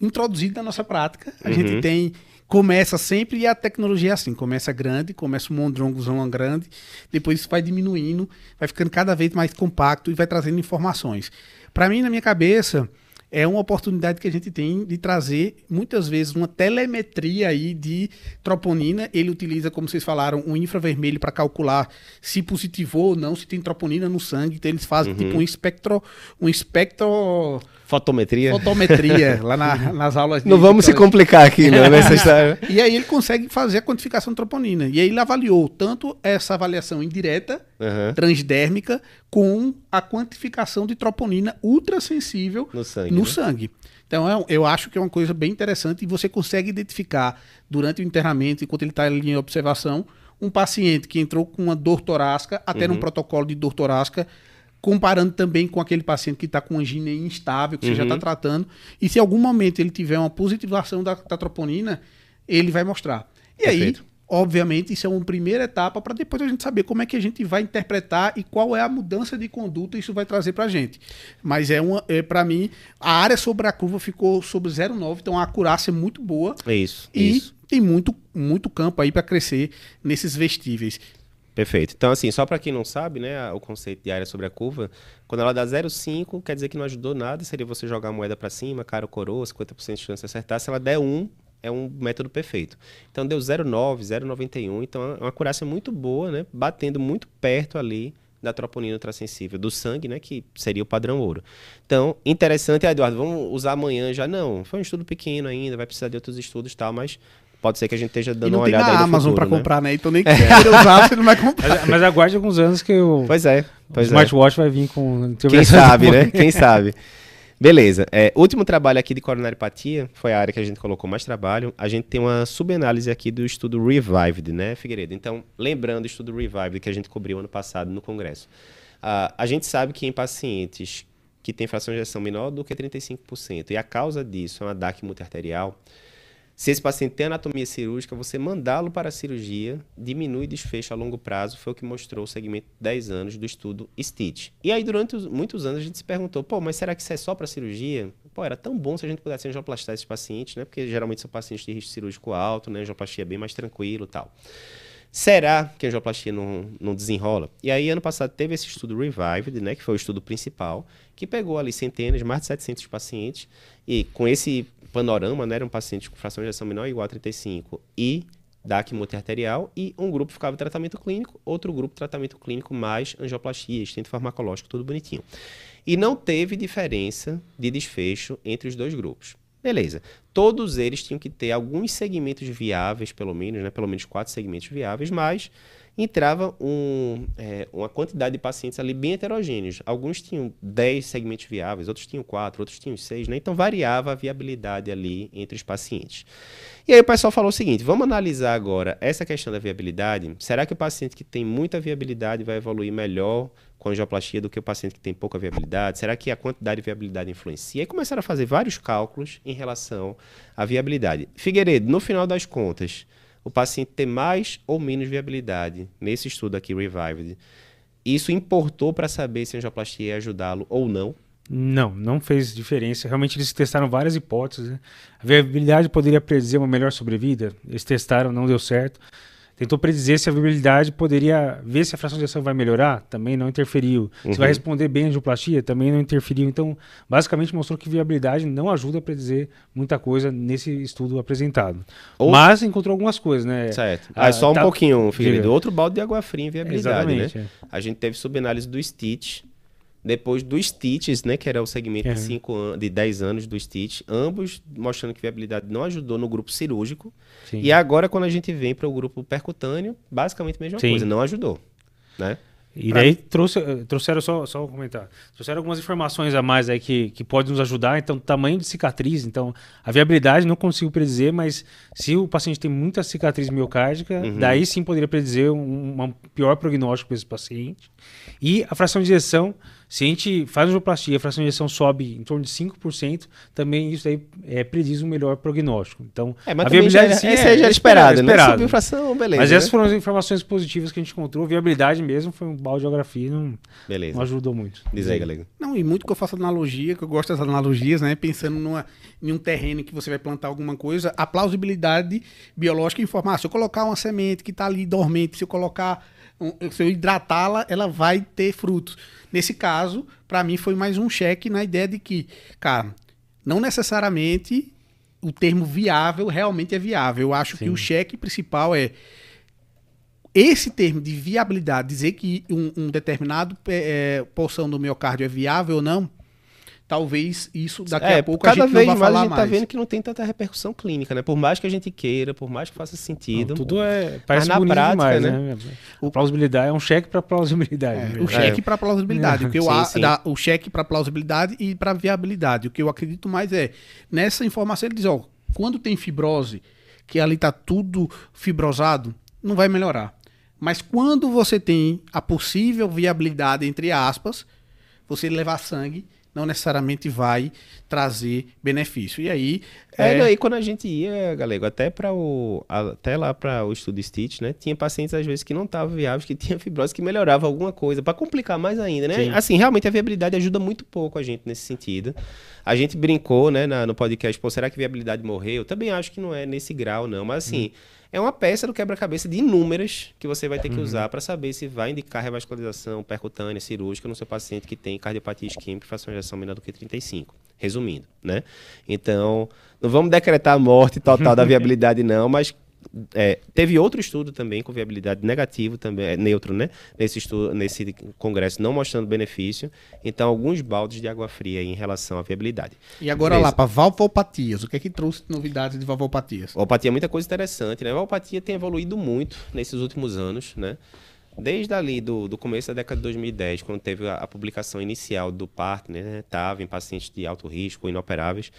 introduzidos na nossa prática. A uhum. gente tem. Começa sempre e a tecnologia é assim: começa grande, começa um mondrongozão grande, depois isso vai diminuindo, vai ficando cada vez mais compacto e vai trazendo informações. Para mim, na minha cabeça, é uma oportunidade que a gente tem de trazer, muitas vezes, uma telemetria aí de troponina. Ele utiliza, como vocês falaram, um infravermelho para calcular se positivou ou não, se tem troponina no sangue. Então, eles fazem uhum. tipo um espectro. Um espectro Fotometria. Fotometria, lá na, nas aulas de. Não vamos se complicar aqui, né, nessa história. E aí ele consegue fazer a quantificação de troponina. E aí ele avaliou tanto essa avaliação indireta, uhum. transdérmica, com a quantificação de troponina ultrassensível no sangue. No né? sangue. Então é, eu acho que é uma coisa bem interessante e você consegue identificar durante o internamento, enquanto ele está ali em observação, um paciente que entrou com uma dor torácica, até uhum. num protocolo de dor torácica comparando também com aquele paciente que está com angina instável, que uhum. você já está uhum. tratando. E se em algum momento ele tiver uma positivação da, da troponina, ele vai mostrar. E Perfeito. aí, obviamente, isso é uma primeira etapa para depois a gente saber como é que a gente vai interpretar e qual é a mudança de conduta isso vai trazer para a gente. Mas é uma, é, para mim, a área sobre a curva ficou sobre 0,9, então a acurácia é muito boa. É isso. E isso. tem muito, muito campo aí para crescer nesses vestíveis. Perfeito. Então, assim, só para quem não sabe, né, o conceito de área sobre a curva, quando ela dá 0,5, quer dizer que não ajudou nada, seria você jogar a moeda para cima, cara ou coroa, 50% de chance de acertar. Se ela der 1, é um método perfeito. Então, deu 0,9, 0,91, então é uma acurácia muito boa, né, batendo muito perto ali da troponina ultrassensível do sangue, né, que seria o padrão ouro. Então, interessante, Eduardo, vamos usar amanhã já? Não, foi um estudo pequeno ainda, vai precisar de outros estudos e tal, mas pode ser que a gente esteja dando uma olhada aí na Amazon para né? comprar, né? Então nem quero usar, você não vai comprar. Mas, mas aguarde alguns anos que o, pois é, pois o smartwatch é. vai vir com... Quem sabe, né? Quem sabe. Beleza. É, último trabalho aqui de coronariopatia, foi a área que a gente colocou mais trabalho. A gente tem uma subanálise aqui do estudo Revived, né, Figueiredo? Então, lembrando o estudo Revived que a gente cobriu ano passado no congresso. Uh, a gente sabe que em pacientes que têm fração de ejeção menor do que 35%, e a causa disso é uma DAC multiarterial, se esse paciente tem anatomia cirúrgica, você mandá-lo para a cirurgia diminui desfecho a longo prazo, foi o que mostrou o segmento de 10 anos do estudo STITCH. E aí, durante os, muitos anos, a gente se perguntou, pô, mas será que isso é só para cirurgia? Pô, era tão bom se a gente pudesse angioplastar esses pacientes, né? Porque geralmente são pacientes de risco cirúrgico alto, né? Angioplastia é bem mais tranquilo tal. Será que a angioplastia não, não desenrola? E aí, ano passado, teve esse estudo Revived, né? Que foi o estudo principal, que pegou ali centenas, mais de 700 pacientes, e com esse panorama, né, era um paciente com fração de ejeção menor igual a 35 e DAC multiarterial, e um grupo ficava tratamento clínico, outro grupo tratamento clínico mais angioplastia, estento farmacológico, tudo bonitinho. E não teve diferença de desfecho entre os dois grupos. Beleza. Todos eles tinham que ter alguns segmentos viáveis, pelo menos, né? Pelo menos quatro segmentos viáveis, mas entrava um, é, uma quantidade de pacientes ali bem heterogêneos. Alguns tinham 10 segmentos viáveis, outros tinham 4, outros tinham 6, né? Então variava a viabilidade ali entre os pacientes. E aí o pessoal falou o seguinte: vamos analisar agora essa questão da viabilidade. Será que o paciente que tem muita viabilidade vai evoluir melhor com angioplastia do que o paciente que tem pouca viabilidade? Será que a quantidade de viabilidade influencia? E começaram a fazer vários cálculos em relação à viabilidade. Figueiredo, no final das contas, o paciente ter mais ou menos viabilidade, nesse estudo aqui, Revived, Isso importou para saber se a angioplastia ia ajudá-lo ou não? Não, não fez diferença. Realmente eles testaram várias hipóteses. Né? A viabilidade poderia predizer uma melhor sobrevida. Eles testaram, não deu certo. Tentou predizer se a viabilidade poderia ver se a fração de ação vai melhorar, também não interferiu. Uhum. Se vai uhum. responder bem a angioplastia, também não interferiu. Então, basicamente mostrou que viabilidade não ajuda a predizer muita coisa nesse estudo apresentado. Ou... Mas encontrou algumas coisas, né? Certo. Ah, só um tá... pouquinho, Figueiredo. Outro balde de água fria em viabilidade, né? É. A gente teve subanálise do Stitch, depois do Stitches, né, que era o segmento de, cinco an de 10 anos do Stitch, ambos mostrando que viabilidade não ajudou no grupo cirúrgico. Sim. E agora, quando a gente vem para o grupo percutâneo, basicamente a mesma Sim. coisa, não ajudou. Né? E pra... daí trouxe, trouxeram, só, só um comentário, trouxeram algumas informações a mais aí que, que podem nos ajudar. Então, tamanho de cicatriz, então, a viabilidade não consigo predizer, mas se o paciente tem muita cicatriz miocárdica, uhum. daí sim poderia predizer um, um pior prognóstico para esse paciente. E a fração de injeção, se a gente faz angioplastia, a fração de injeção sobe em torno de 5%, também isso aí é, prediz um melhor prognóstico. Então, é, mas a viabilidade já, é, esse é, já era esperado, né? esperado. Subiu fração, beleza. Mas essas né? foram as informações positivas que a gente encontrou. A viabilidade mesmo foi um baldeografia, não, beleza. não ajudou muito. Diz aí, galera. Não, e muito que eu faço analogia, que eu gosto das analogias, né? Pensando numa, em um terreno que você vai plantar alguma coisa, a plausibilidade biológica informar. Se eu colocar uma semente que está ali dormente, se eu colocar se eu hidratá-la, ela vai ter frutos. Nesse caso, para mim foi mais um cheque na ideia de que, cara, não necessariamente o termo viável realmente é viável. Eu acho Sim. que o cheque principal é esse termo de viabilidade, dizer que um, um determinado é, porção do miocárdio é viável ou não, talvez isso daqui é, a pouco cada a gente vez não vai mais a gente tá mais. tá vendo que não tem tanta repercussão clínica, né? Por mais que a gente queira, por mais que faça sentido. Não, tudo é parece na prática, demais, né? né? O plausibilidade é um cheque para plausibilidade. É, o cheque é. para plausibilidade, o que eu sim, sim. Da, o cheque para plausibilidade e para viabilidade. O que eu acredito mais é nessa informação ele diz, ó, quando tem fibrose, que ali tá tudo fibrosado, não vai melhorar. Mas quando você tem a possível viabilidade entre aspas, você levar sangue não necessariamente vai trazer benefício. E aí. É, é... quando a gente ia, Galego, até para o. Até lá para o estudo Stitch, né? Tinha pacientes, às vezes, que não estavam viáveis, que tinha fibrose que melhorava alguma coisa, para complicar mais ainda, né? Sim. Assim, realmente a viabilidade ajuda muito pouco a gente nesse sentido. A gente brincou, né, na, no podcast, pô, será que viabilidade morreu? Eu também acho que não é nesse grau, não. Mas assim. Hum é uma peça do quebra-cabeça de inúmeras que você vai ter que uhum. usar para saber se vai indicar revascularização percutânea, cirúrgica no seu paciente que tem cardiopatia isquêmica e fração de ejeção menor do que 35. Resumindo, né? Então, não vamos decretar a morte total da viabilidade não, mas é, teve outro estudo também com viabilidade negativo, também, é, neutro, né? Nesse, estudo, nesse congresso, não mostrando benefício. Então, alguns baldes de água fria em relação à viabilidade. E agora lá, para valvopatias, o que é que trouxe novidades de valvopatias? Valvopatia é muita coisa interessante, né? A valvopatia tem evoluído muito nesses últimos anos, né? Desde ali do, do começo da década de 2010, quando teve a, a publicação inicial do partner, né? Estava em pacientes de alto risco, inoperáveis,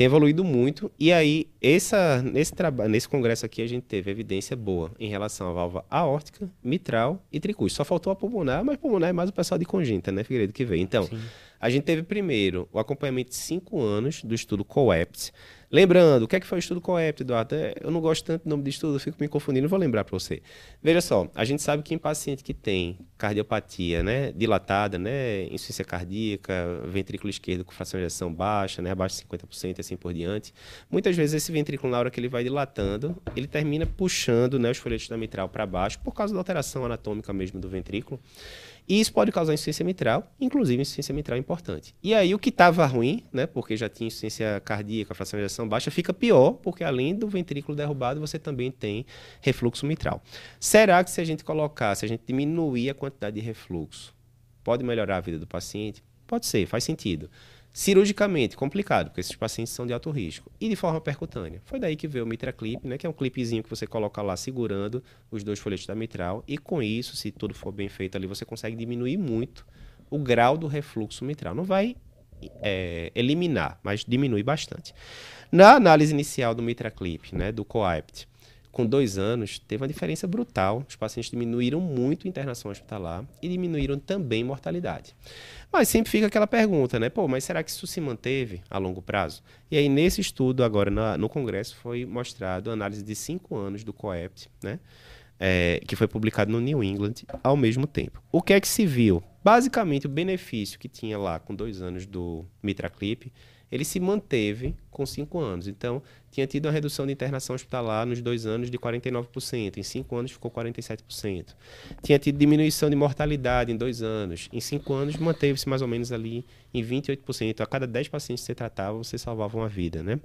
tem evoluído muito. E aí, essa, nesse, nesse congresso aqui, a gente teve evidência boa em relação à válvula aórtica, mitral e tricúspide. Só faltou a pulmonar, mas pulmonar é mais o pessoal de congênita, né, Figueiredo, que veio. Então, Sim. a gente teve primeiro o acompanhamento de cinco anos do estudo COEPT, Lembrando, o que é que foi o estudo COEPT, Eduardo? É, eu não gosto tanto do nome de estudo, eu fico me confundindo, vou lembrar para você. Veja só, a gente sabe que em paciente que tem cardiopatia né, dilatada, né, insuficiência cardíaca, ventrículo esquerdo com fração de ejeção baixa, né, abaixo de 50% e assim por diante, muitas vezes esse ventrículo, na hora que ele vai dilatando, ele termina puxando né, os folhetos da mitral para baixo, por causa da alteração anatômica mesmo do ventrículo. E isso pode causar insuficiência mitral, inclusive insuficiência mitral importante. E aí o que estava ruim, né, porque já tinha insuficiência cardíaca, fração de ejeção baixa, fica pior, porque além do ventrículo derrubado, você também tem refluxo mitral. Será que se a gente colocar, se a gente diminuir a quantidade de refluxo, pode melhorar a vida do paciente? Pode ser, faz sentido. Cirurgicamente, complicado, porque esses pacientes são de alto risco. E de forma percutânea. Foi daí que veio o Mitra Clip, né, que é um clipezinho que você coloca lá segurando os dois folhetos da mitral. E com isso, se tudo for bem feito ali, você consegue diminuir muito o grau do refluxo mitral. Não vai é, eliminar, mas diminui bastante. Na análise inicial do Mitra Clip, né, do COAPT, com dois anos, teve uma diferença brutal. Os pacientes diminuíram muito a internação hospitalar e diminuíram também mortalidade. Mas sempre fica aquela pergunta, né? Pô, mas será que isso se manteve a longo prazo? E aí, nesse estudo agora na, no Congresso, foi mostrado a análise de cinco anos do COEPT, né? é, que foi publicado no New England ao mesmo tempo. O que é que se viu? Basicamente, o benefício que tinha lá com dois anos do MitraClip, ele se manteve com cinco anos. Então, tinha tido uma redução de internação hospitalar nos dois anos de 49%, em cinco anos ficou 47%. Tinha tido diminuição de mortalidade em dois anos, em cinco anos manteve-se mais ou menos ali em 28%. A cada 10 pacientes que você tratava, você salvava uma vida, né?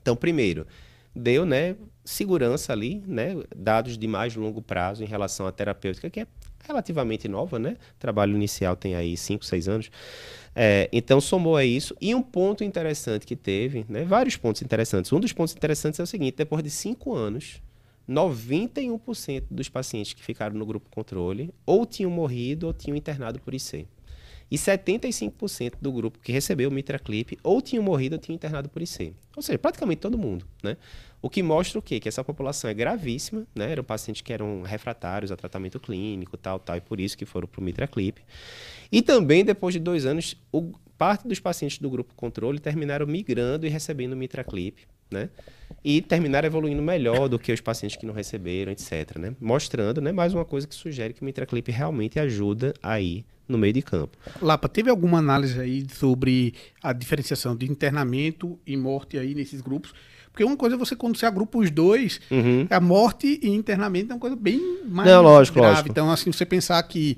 Então, primeiro, deu né, segurança ali, né, dados de mais longo prazo em relação à terapêutica, que é relativamente nova, né? Trabalho inicial tem aí 5, 6 anos. É, então somou a isso. E um ponto interessante que teve, né? Vários pontos interessantes. Um dos pontos interessantes é o seguinte: depois de 5 anos, 91% dos pacientes que ficaram no grupo controle ou tinham morrido ou tinham internado por IC. E 75% do grupo que recebeu o Mitraclip ou tinham morrido ou tinham internado por IC. Ou seja, praticamente todo mundo, né? O que mostra o quê? Que essa população é gravíssima, né? Eram pacientes que eram refratários a tratamento clínico, tal, tal, e por isso que foram para o Mitraclip. E também, depois de dois anos, o, parte dos pacientes do grupo controle terminaram migrando e recebendo o Mitraclip, né? E terminaram evoluindo melhor do que os pacientes que não receberam, etc, né? Mostrando, né, mais uma coisa que sugere que o Mitraclip realmente ajuda aí no meio de campo. Lapa, teve alguma análise aí sobre a diferenciação de internamento e morte aí nesses grupos? Porque uma coisa é você, quando você agrupa os dois, uhum. a morte e internamento é uma coisa bem mais Não, lógico, grave. Lógico. Então, assim, você pensar que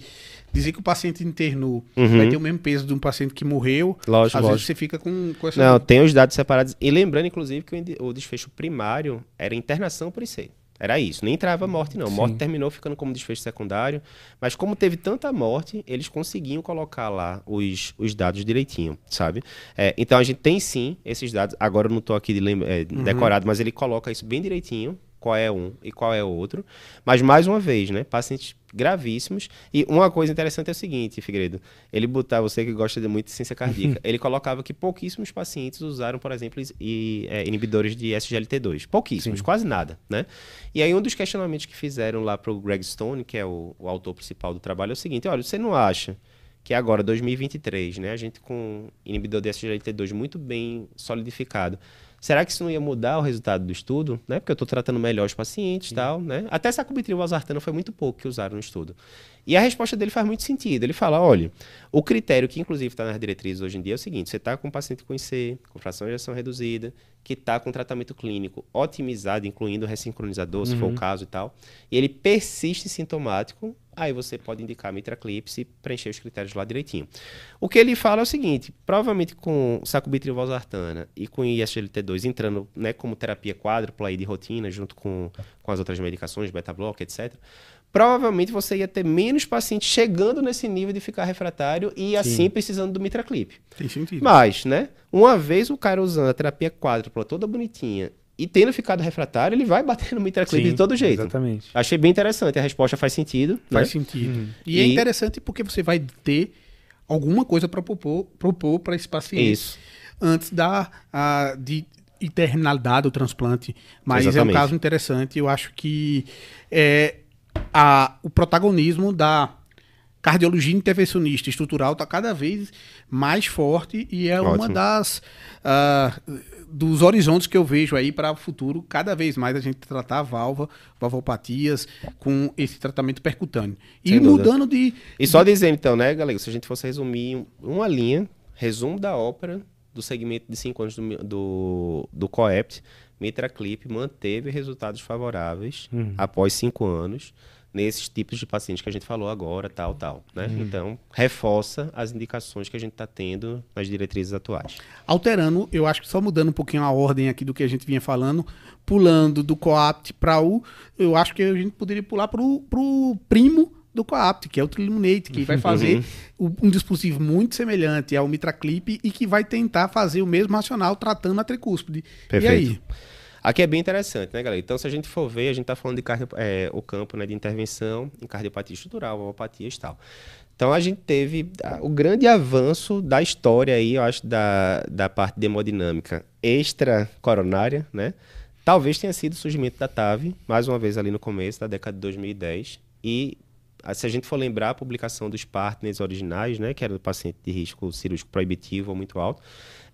dizer que o paciente internou uhum. vai ter o mesmo peso de um paciente que morreu, lógico, às lógico. vezes você fica com, com essa... Não, tem os dados separados. E lembrando, inclusive, que o desfecho primário era internação por IC. Era isso, nem entrava morte, não. Morte terminou ficando como desfecho secundário. Mas como teve tanta morte, eles conseguiam colocar lá os, os dados direitinho, sabe? É, então a gente tem sim esses dados. Agora eu não estou aqui de é, uhum. decorado, mas ele coloca isso bem direitinho qual é um e qual é outro. Mas, mais uma vez, né? Pacientes gravíssimos. E uma coisa interessante é o seguinte, Figueiredo. Ele botar, você que gosta de muito de ciência cardíaca, ele colocava que pouquíssimos pacientes usaram, por exemplo, e, é, inibidores de SGLT2. Pouquíssimos, Sim. quase nada, né? E aí um dos questionamentos que fizeram lá para o Greg Stone, que é o, o autor principal do trabalho, é o seguinte, olha, você não acha que agora, 2023, né, a gente com inibidor de SGLT2 muito bem solidificado, Será que isso não ia mudar o resultado do estudo? Né? Porque eu estou tratando melhor os pacientes e tal, né? Até sacubitril valsartana foi muito pouco que usaram no estudo. E a resposta dele faz muito sentido. Ele fala, olha, o critério que inclusive está nas diretrizes hoje em dia é o seguinte, você está com um paciente com IC, com fração de ejeção reduzida, que está com tratamento clínico otimizado, incluindo o ressincronizador, uhum. se for o uhum. caso e tal, e ele persiste sintomático, aí você pode indicar mitraclipse e preencher os critérios lá direitinho. O que ele fala é o seguinte, provavelmente com sacubitril valsartana e com ISGLT2 entrando né, como terapia quádrupla aí de rotina, junto com, com as outras medicações, beta-block, etc., provavelmente você ia ter menos pacientes chegando nesse nível de ficar refratário e Sim. assim precisando do mitraclip. Tem sentido. Mas, né, uma vez o cara usando a terapia quádrupla toda bonitinha e tendo ficado refratário, ele vai bater no mitraclip de todo jeito. Exatamente. Achei bem interessante. A resposta faz sentido. Faz né? sentido. Uhum. E, e, é interessante porque você vai ter alguma coisa para propor para esse paciente Isso. antes da a, de eternalidade do transplante. Mas Exatamente. é um caso interessante. Eu acho que é, a, o protagonismo da cardiologia intervencionista estrutural está cada vez mais forte e é Ótimo. uma das uh, dos horizontes que eu vejo aí para o futuro, cada vez mais a gente tratar a válvula, valvopatias com esse tratamento percutâneo. E Sem mudando dúvida. de. E só dizendo então, né, galera, se a gente fosse resumir uma linha, resumo da ópera do segmento de 5 anos do, do, do COEPT, Mitraclip manteve resultados favoráveis uhum. após 5 anos nesses tipos de pacientes que a gente falou agora, tal, tal. Né? Uhum. Então, reforça as indicações que a gente está tendo nas diretrizes atuais. Alterando, eu acho que só mudando um pouquinho a ordem aqui do que a gente vinha falando, pulando do COAPT para o, eu acho que a gente poderia pular para o primo do Coapt, que é o Triluminate, que vai fazer uhum. um dispositivo muito semelhante ao Mitraclip e que vai tentar fazer o mesmo racional tratando a tricúspide. Perfeito. E aí? Aqui é bem interessante, né, galera? Então, se a gente for ver, a gente está falando de cardio, é, o campo né, de intervenção em cardiopatia estrutural, valvopatia e tal. Então, a gente teve o grande avanço da história aí, eu acho, da, da parte de hemodinâmica extra-coronária, né? Talvez tenha sido o surgimento da TAV, mais uma vez ali no começo da década de 2010, e se a gente for lembrar a publicação dos partners originais, né, que era do paciente de risco cirúrgico proibitivo ou muito alto,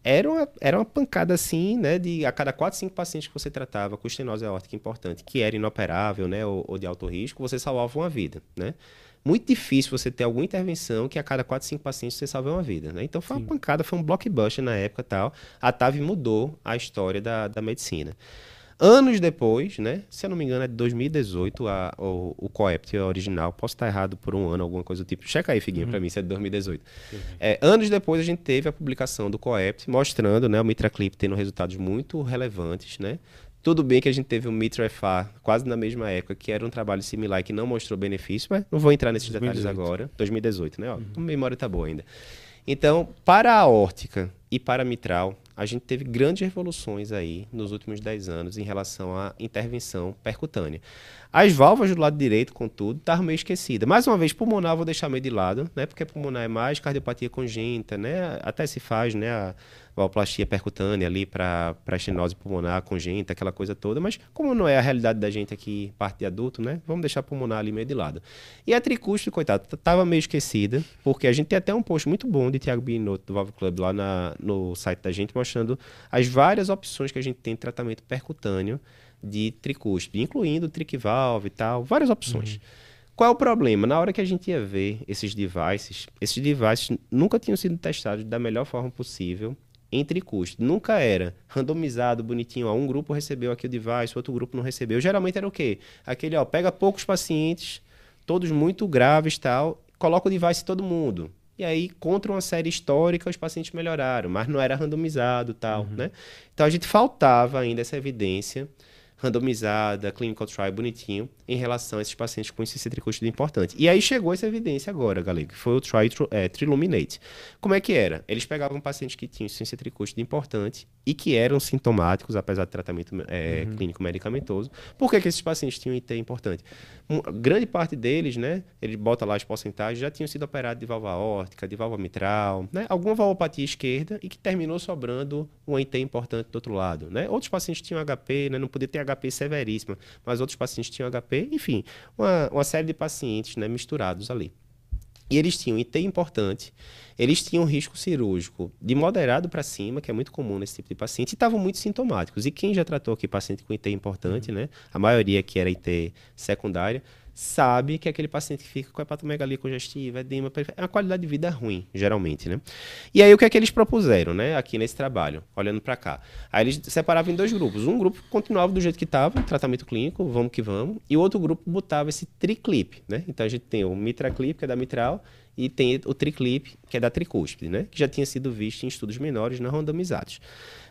era uma, era uma pancada assim, né, de a cada 4, 5 pacientes que você tratava com estenose aórtica importante, que era inoperável, né, ou, ou de alto risco, você salvava uma vida, né? Muito difícil você ter alguma intervenção que a cada 4, 5 pacientes você salve uma vida, né? Então foi Sim. uma pancada, foi um blockbuster na época tal. A TAV mudou a história da, da medicina. Anos depois, né? Se eu não me engano, é de 2018 a, o, o COEPT original. Posso estar errado por um ano, alguma coisa do tipo. Checa aí, Figuinha, uhum. para mim, se é de 2018. Uhum. É, anos depois, a gente teve a publicação do COEPT mostrando né, o MitraClip tendo resultados muito relevantes, né? Tudo bem que a gente teve o Mitra FA quase na mesma época, que era um trabalho similar e que não mostrou benefício, mas não vou entrar nesses 2018. detalhes agora. 2018, né? Ó, uhum. A memória tá boa ainda. Então, para a órtica e para a mitral, a gente teve grandes revoluções aí nos últimos 10 anos em relação à intervenção percutânea. As válvulas do lado direito, contudo, estavam meio esquecidas. Mais uma vez, pulmonar vou deixar meio de lado, né? Porque pulmonar é mais cardiopatia congênita, né? Até se faz, né? A valvoplastia percutânea ali para estenose pulmonar congênita, aquela coisa toda. Mas como não é a realidade da gente aqui, parte de adulto, né? Vamos deixar pulmonar ali meio de lado. E a tricúspide, coitado, estava meio esquecida, porque a gente tem até um post muito bom de Thiago Binotto do Valve Club lá na, no site da gente, mostrando as várias opções que a gente tem de tratamento percutâneo de tricúspide, incluindo triquivalve e tal, várias opções. Uhum. Qual é o problema? Na hora que a gente ia ver esses devices, esses devices nunca tinham sido testados da melhor forma possível em tricúspide. Nunca era randomizado, bonitinho. Ó, um grupo recebeu aqui o device, outro grupo não recebeu. Geralmente era o quê? Aquele, ó, pega poucos pacientes, todos muito graves tal, coloca o device em todo mundo. E aí, contra uma série histórica, os pacientes melhoraram, mas não era randomizado tal, uhum. né? Então, a gente faltava ainda essa evidência randomizada, clinical trial bonitinho, em relação a esses pacientes com insuficiência tricúspide importante. E aí chegou essa evidência agora, galera, que foi o tri, é, Triluminate. Como é que era? Eles pegavam pacientes que tinham insuficiência tricúspide importante e que eram sintomáticos, apesar de tratamento é, uhum. clínico medicamentoso. Por que, que esses pacientes tinham IT importante? Uma grande parte deles, né, ele bota lá as porcentagens, já tinham sido operados de válvula aórtica, de válvula mitral, né, alguma valvopatia esquerda e que terminou sobrando um IT importante do outro lado. Né? Outros pacientes tinham HP, né, não podia ter HP severíssima, mas outros pacientes tinham HP, enfim, uma, uma série de pacientes né, misturados ali. E eles tinham IT importante, eles tinham risco cirúrgico de moderado para cima, que é muito comum nesse tipo de paciente, e estavam muito sintomáticos. E quem já tratou aqui paciente com IT importante, uhum. né? A maioria que era IT secundária, sabe que aquele paciente que fica com hepatomegalia congestiva, edema, é uma qualidade de vida ruim, geralmente, né? E aí o que é que eles propuseram, né, aqui nesse trabalho, olhando para cá? Aí eles separavam em dois grupos. Um grupo continuava do jeito que estava, tratamento clínico, vamos que vamos, e o outro grupo botava esse triclip, né? Então a gente tem o mitraclip, que é da mitral, e tem o triclip, que é da tricúspide, né? Que já tinha sido visto em estudos menores não randomizados.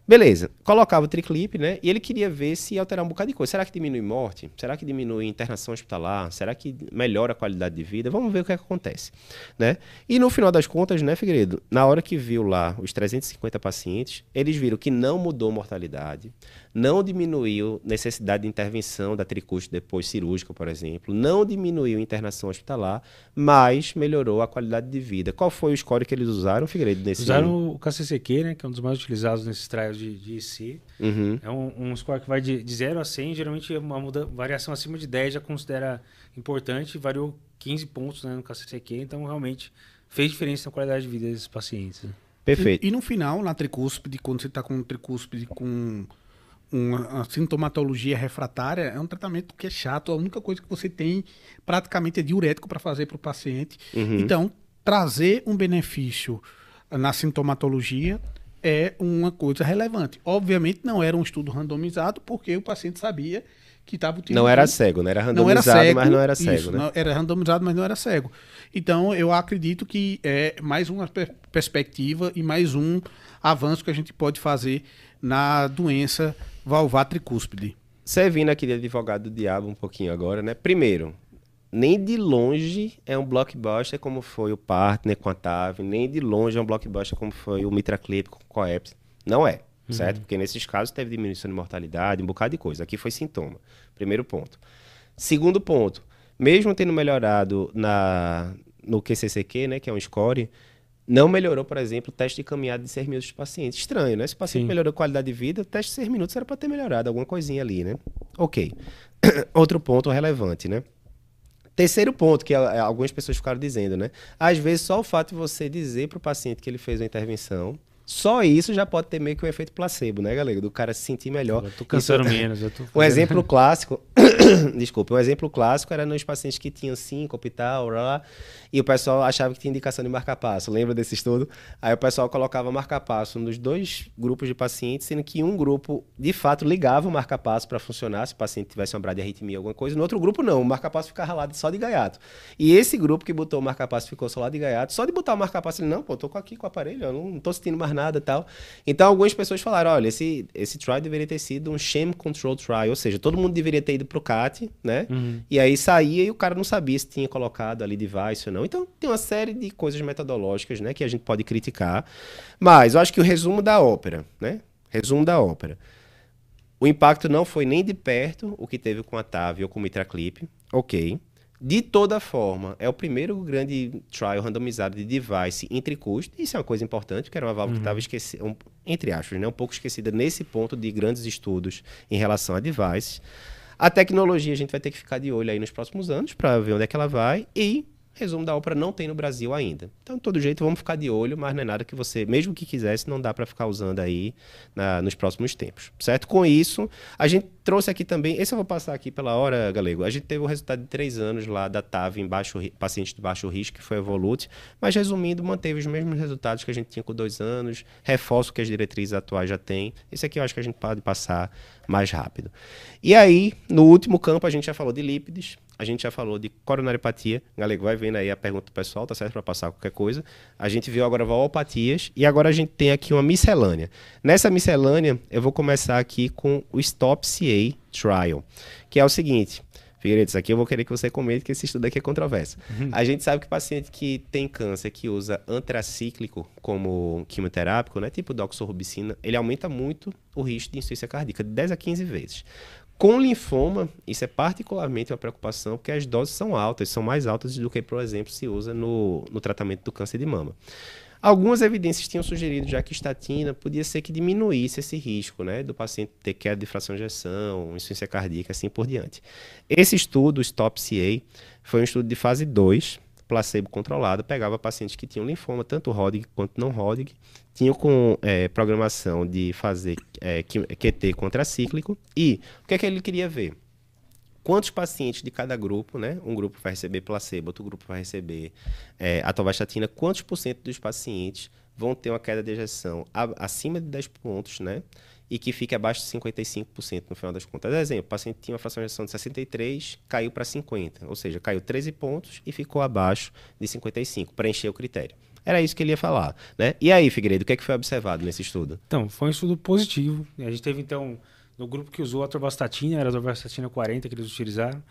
Beleza, colocava o triclip, né? E ele queria ver se ia alterar um bocado de coisa. Será que diminui morte? Será que diminui internação hospitalar? Será que melhora a qualidade de vida? Vamos ver o que, é que acontece, né? E no final das contas, né, Figueiredo? Na hora que viu lá os 350 pacientes, eles viram que não mudou mortalidade, não diminuiu necessidade de intervenção da tricúspide depois cirúrgica, por exemplo, não diminuiu internação hospitalar, mas melhorou a qualidade de vida. Qual foi o score que eles usaram, Figueiredo? Nesse usaram o KCCQ, né, que é um dos mais utilizados nesses trials de, de IC. Uhum. É um, um, score que vai de, de 0 a 100, geralmente uma muda, variação acima de 10 já considera importante, variou 15 pontos né, no KCCQ, então realmente fez diferença na qualidade de vida desses pacientes. Né? Perfeito. E, e, no final, na tricúspide, quando você está com tricúspide com uma sintomatologia refratária é um tratamento que é chato. A única coisa que você tem praticamente é diurético para fazer para o paciente. Uhum. Então, trazer um benefício na sintomatologia é uma coisa relevante. Obviamente, não era um estudo randomizado, porque o paciente sabia que estava utilizando. Não era cego, né? Era randomizado, não era cego, mas não era cego. Isso, né? não, era randomizado, mas não era cego. Então, eu acredito que é mais uma per perspectiva e mais um avanço que a gente pode fazer na doença valvar tricúspide. Você vindo aqui de advogado do diabo um pouquinho agora, né? Primeiro, nem de longe é um blockbuster como foi o Partner com a TAV, nem de longe é um blockbuster como foi o Mitraclip com o Coeps. Não é, uhum. certo? Porque nesses casos teve diminuição de mortalidade, um bocado de coisa. Aqui foi sintoma. Primeiro ponto. Segundo ponto, mesmo tendo melhorado na, no QCCQ, né, que é um score, não melhorou, por exemplo, o teste de caminhada de 6 minutos de paciente. Estranho, né? Se o paciente Sim. melhorou a qualidade de vida, o teste de 6 minutos era para ter melhorado alguma coisinha ali, né? Ok. Outro ponto relevante, né? Terceiro ponto que algumas pessoas ficaram dizendo, né? Às vezes só o fato de você dizer para o paciente que ele fez uma intervenção só isso já pode ter meio que um efeito placebo, né, galera? Do cara se sentir melhor. Eu tô cansando isso, menos. Eu tô um exemplo clássico, desculpa, um exemplo clássico era nos pacientes que tinham síncope e tal, lá, e o pessoal achava que tinha indicação de marca-passo. Lembra desse estudo? Aí o pessoal colocava marca-passo nos dois grupos de pacientes, sendo que um grupo, de fato, ligava o marca-passo para funcionar, se o paciente tivesse uma bradiarritmia alguma coisa. No outro grupo, não. O marca-passo ficava lá só de gaiato. E esse grupo que botou o marca-passo ficou só lá de gaiato. Só de botar o marca-passo, ele, não, pô, tô aqui com o aparelho, eu não tô sentindo mais nada e tal. Então, algumas pessoas falaram, olha, esse, esse trial deveria ter sido um shame control trial, ou seja, todo mundo deveria ter ido pro CAT, né? Uhum. E aí saía e o cara não sabia se tinha colocado ali device ou não. Então, tem uma série de coisas metodológicas, né, que a gente pode criticar. Mas eu acho que o resumo da ópera, né? Resumo da ópera. O impacto não foi nem de perto o que teve com a TAV ou com o Mitraclip, ok. De toda forma, é o primeiro grande trial randomizado de device entre custo. Isso é uma coisa importante, que era uma válvula uhum. que estava esquecida, um, entre aspas, né, um pouco esquecida nesse ponto de grandes estudos em relação a devices. A tecnologia a gente vai ter que ficar de olho aí nos próximos anos para ver onde é que ela vai e Resumo da ópera não tem no Brasil ainda. Então, de todo jeito, vamos ficar de olho, mas não é nada que você, mesmo que quisesse, não dá para ficar usando aí na, nos próximos tempos. Certo? Com isso, a gente trouxe aqui também, esse eu vou passar aqui pela hora, Galego. A gente teve o resultado de três anos lá da TAV em baixo, paciente de baixo risco, que foi Evolute, mas resumindo, manteve os mesmos resultados que a gente tinha com dois anos, reforço que as diretrizes atuais já têm. Esse aqui eu acho que a gente pode passar mais rápido. E aí, no último campo, a gente já falou de lípides, a gente já falou de coronariopatia. Galego, vai vendo aí a pergunta do pessoal, tá certo? Para passar qualquer coisa. A gente viu agora valopatias e agora a gente tem aqui uma miscelânea. Nessa miscelânea, eu vou começar aqui com o Stop CA Trial, que é o seguinte. Figueiredo, isso aqui eu vou querer que você comente, que esse estudo aqui é controverso. Uhum. A gente sabe que paciente que tem câncer, que usa antracíclico como quimioterápico, né, tipo doxorubicina, ele aumenta muito o risco de insuficiência cardíaca, de 10 a 15 vezes. Com linfoma, isso é particularmente uma preocupação, porque as doses são altas, são mais altas do que, por exemplo, se usa no, no tratamento do câncer de mama. Algumas evidências tinham sugerido já que estatina podia ser que diminuísse esse risco, né, do paciente ter queda de fração de ejeção, insuficiência cardíaca, assim por diante. Esse estudo, o STOP-CA, foi um estudo de fase 2, placebo controlado, pegava pacientes que tinham linfoma, tanto Hodgkin quanto não Hodgkin, tinham com é, programação de fazer é, QT contracíclico e o que é que ele queria ver? Quantos pacientes de cada grupo, né? Um grupo vai receber placebo, outro grupo vai receber é, atorvastatina, quantos por cento dos pacientes vão ter uma queda de ejeção acima de 10 pontos, né? E que fique abaixo de 55% no final das contas. Exemplo, o paciente tinha uma fração de ejeção de 63, caiu para 50, ou seja, caiu 13 pontos e ficou abaixo de 55, preencheu o critério. Era isso que ele ia falar, né? E aí, Figueiredo, o que, é que foi observado nesse estudo? Então, foi um estudo positivo. A gente teve, então, no grupo que usou a atorvastatina, era a atorvastatina 40 que eles utilizaram,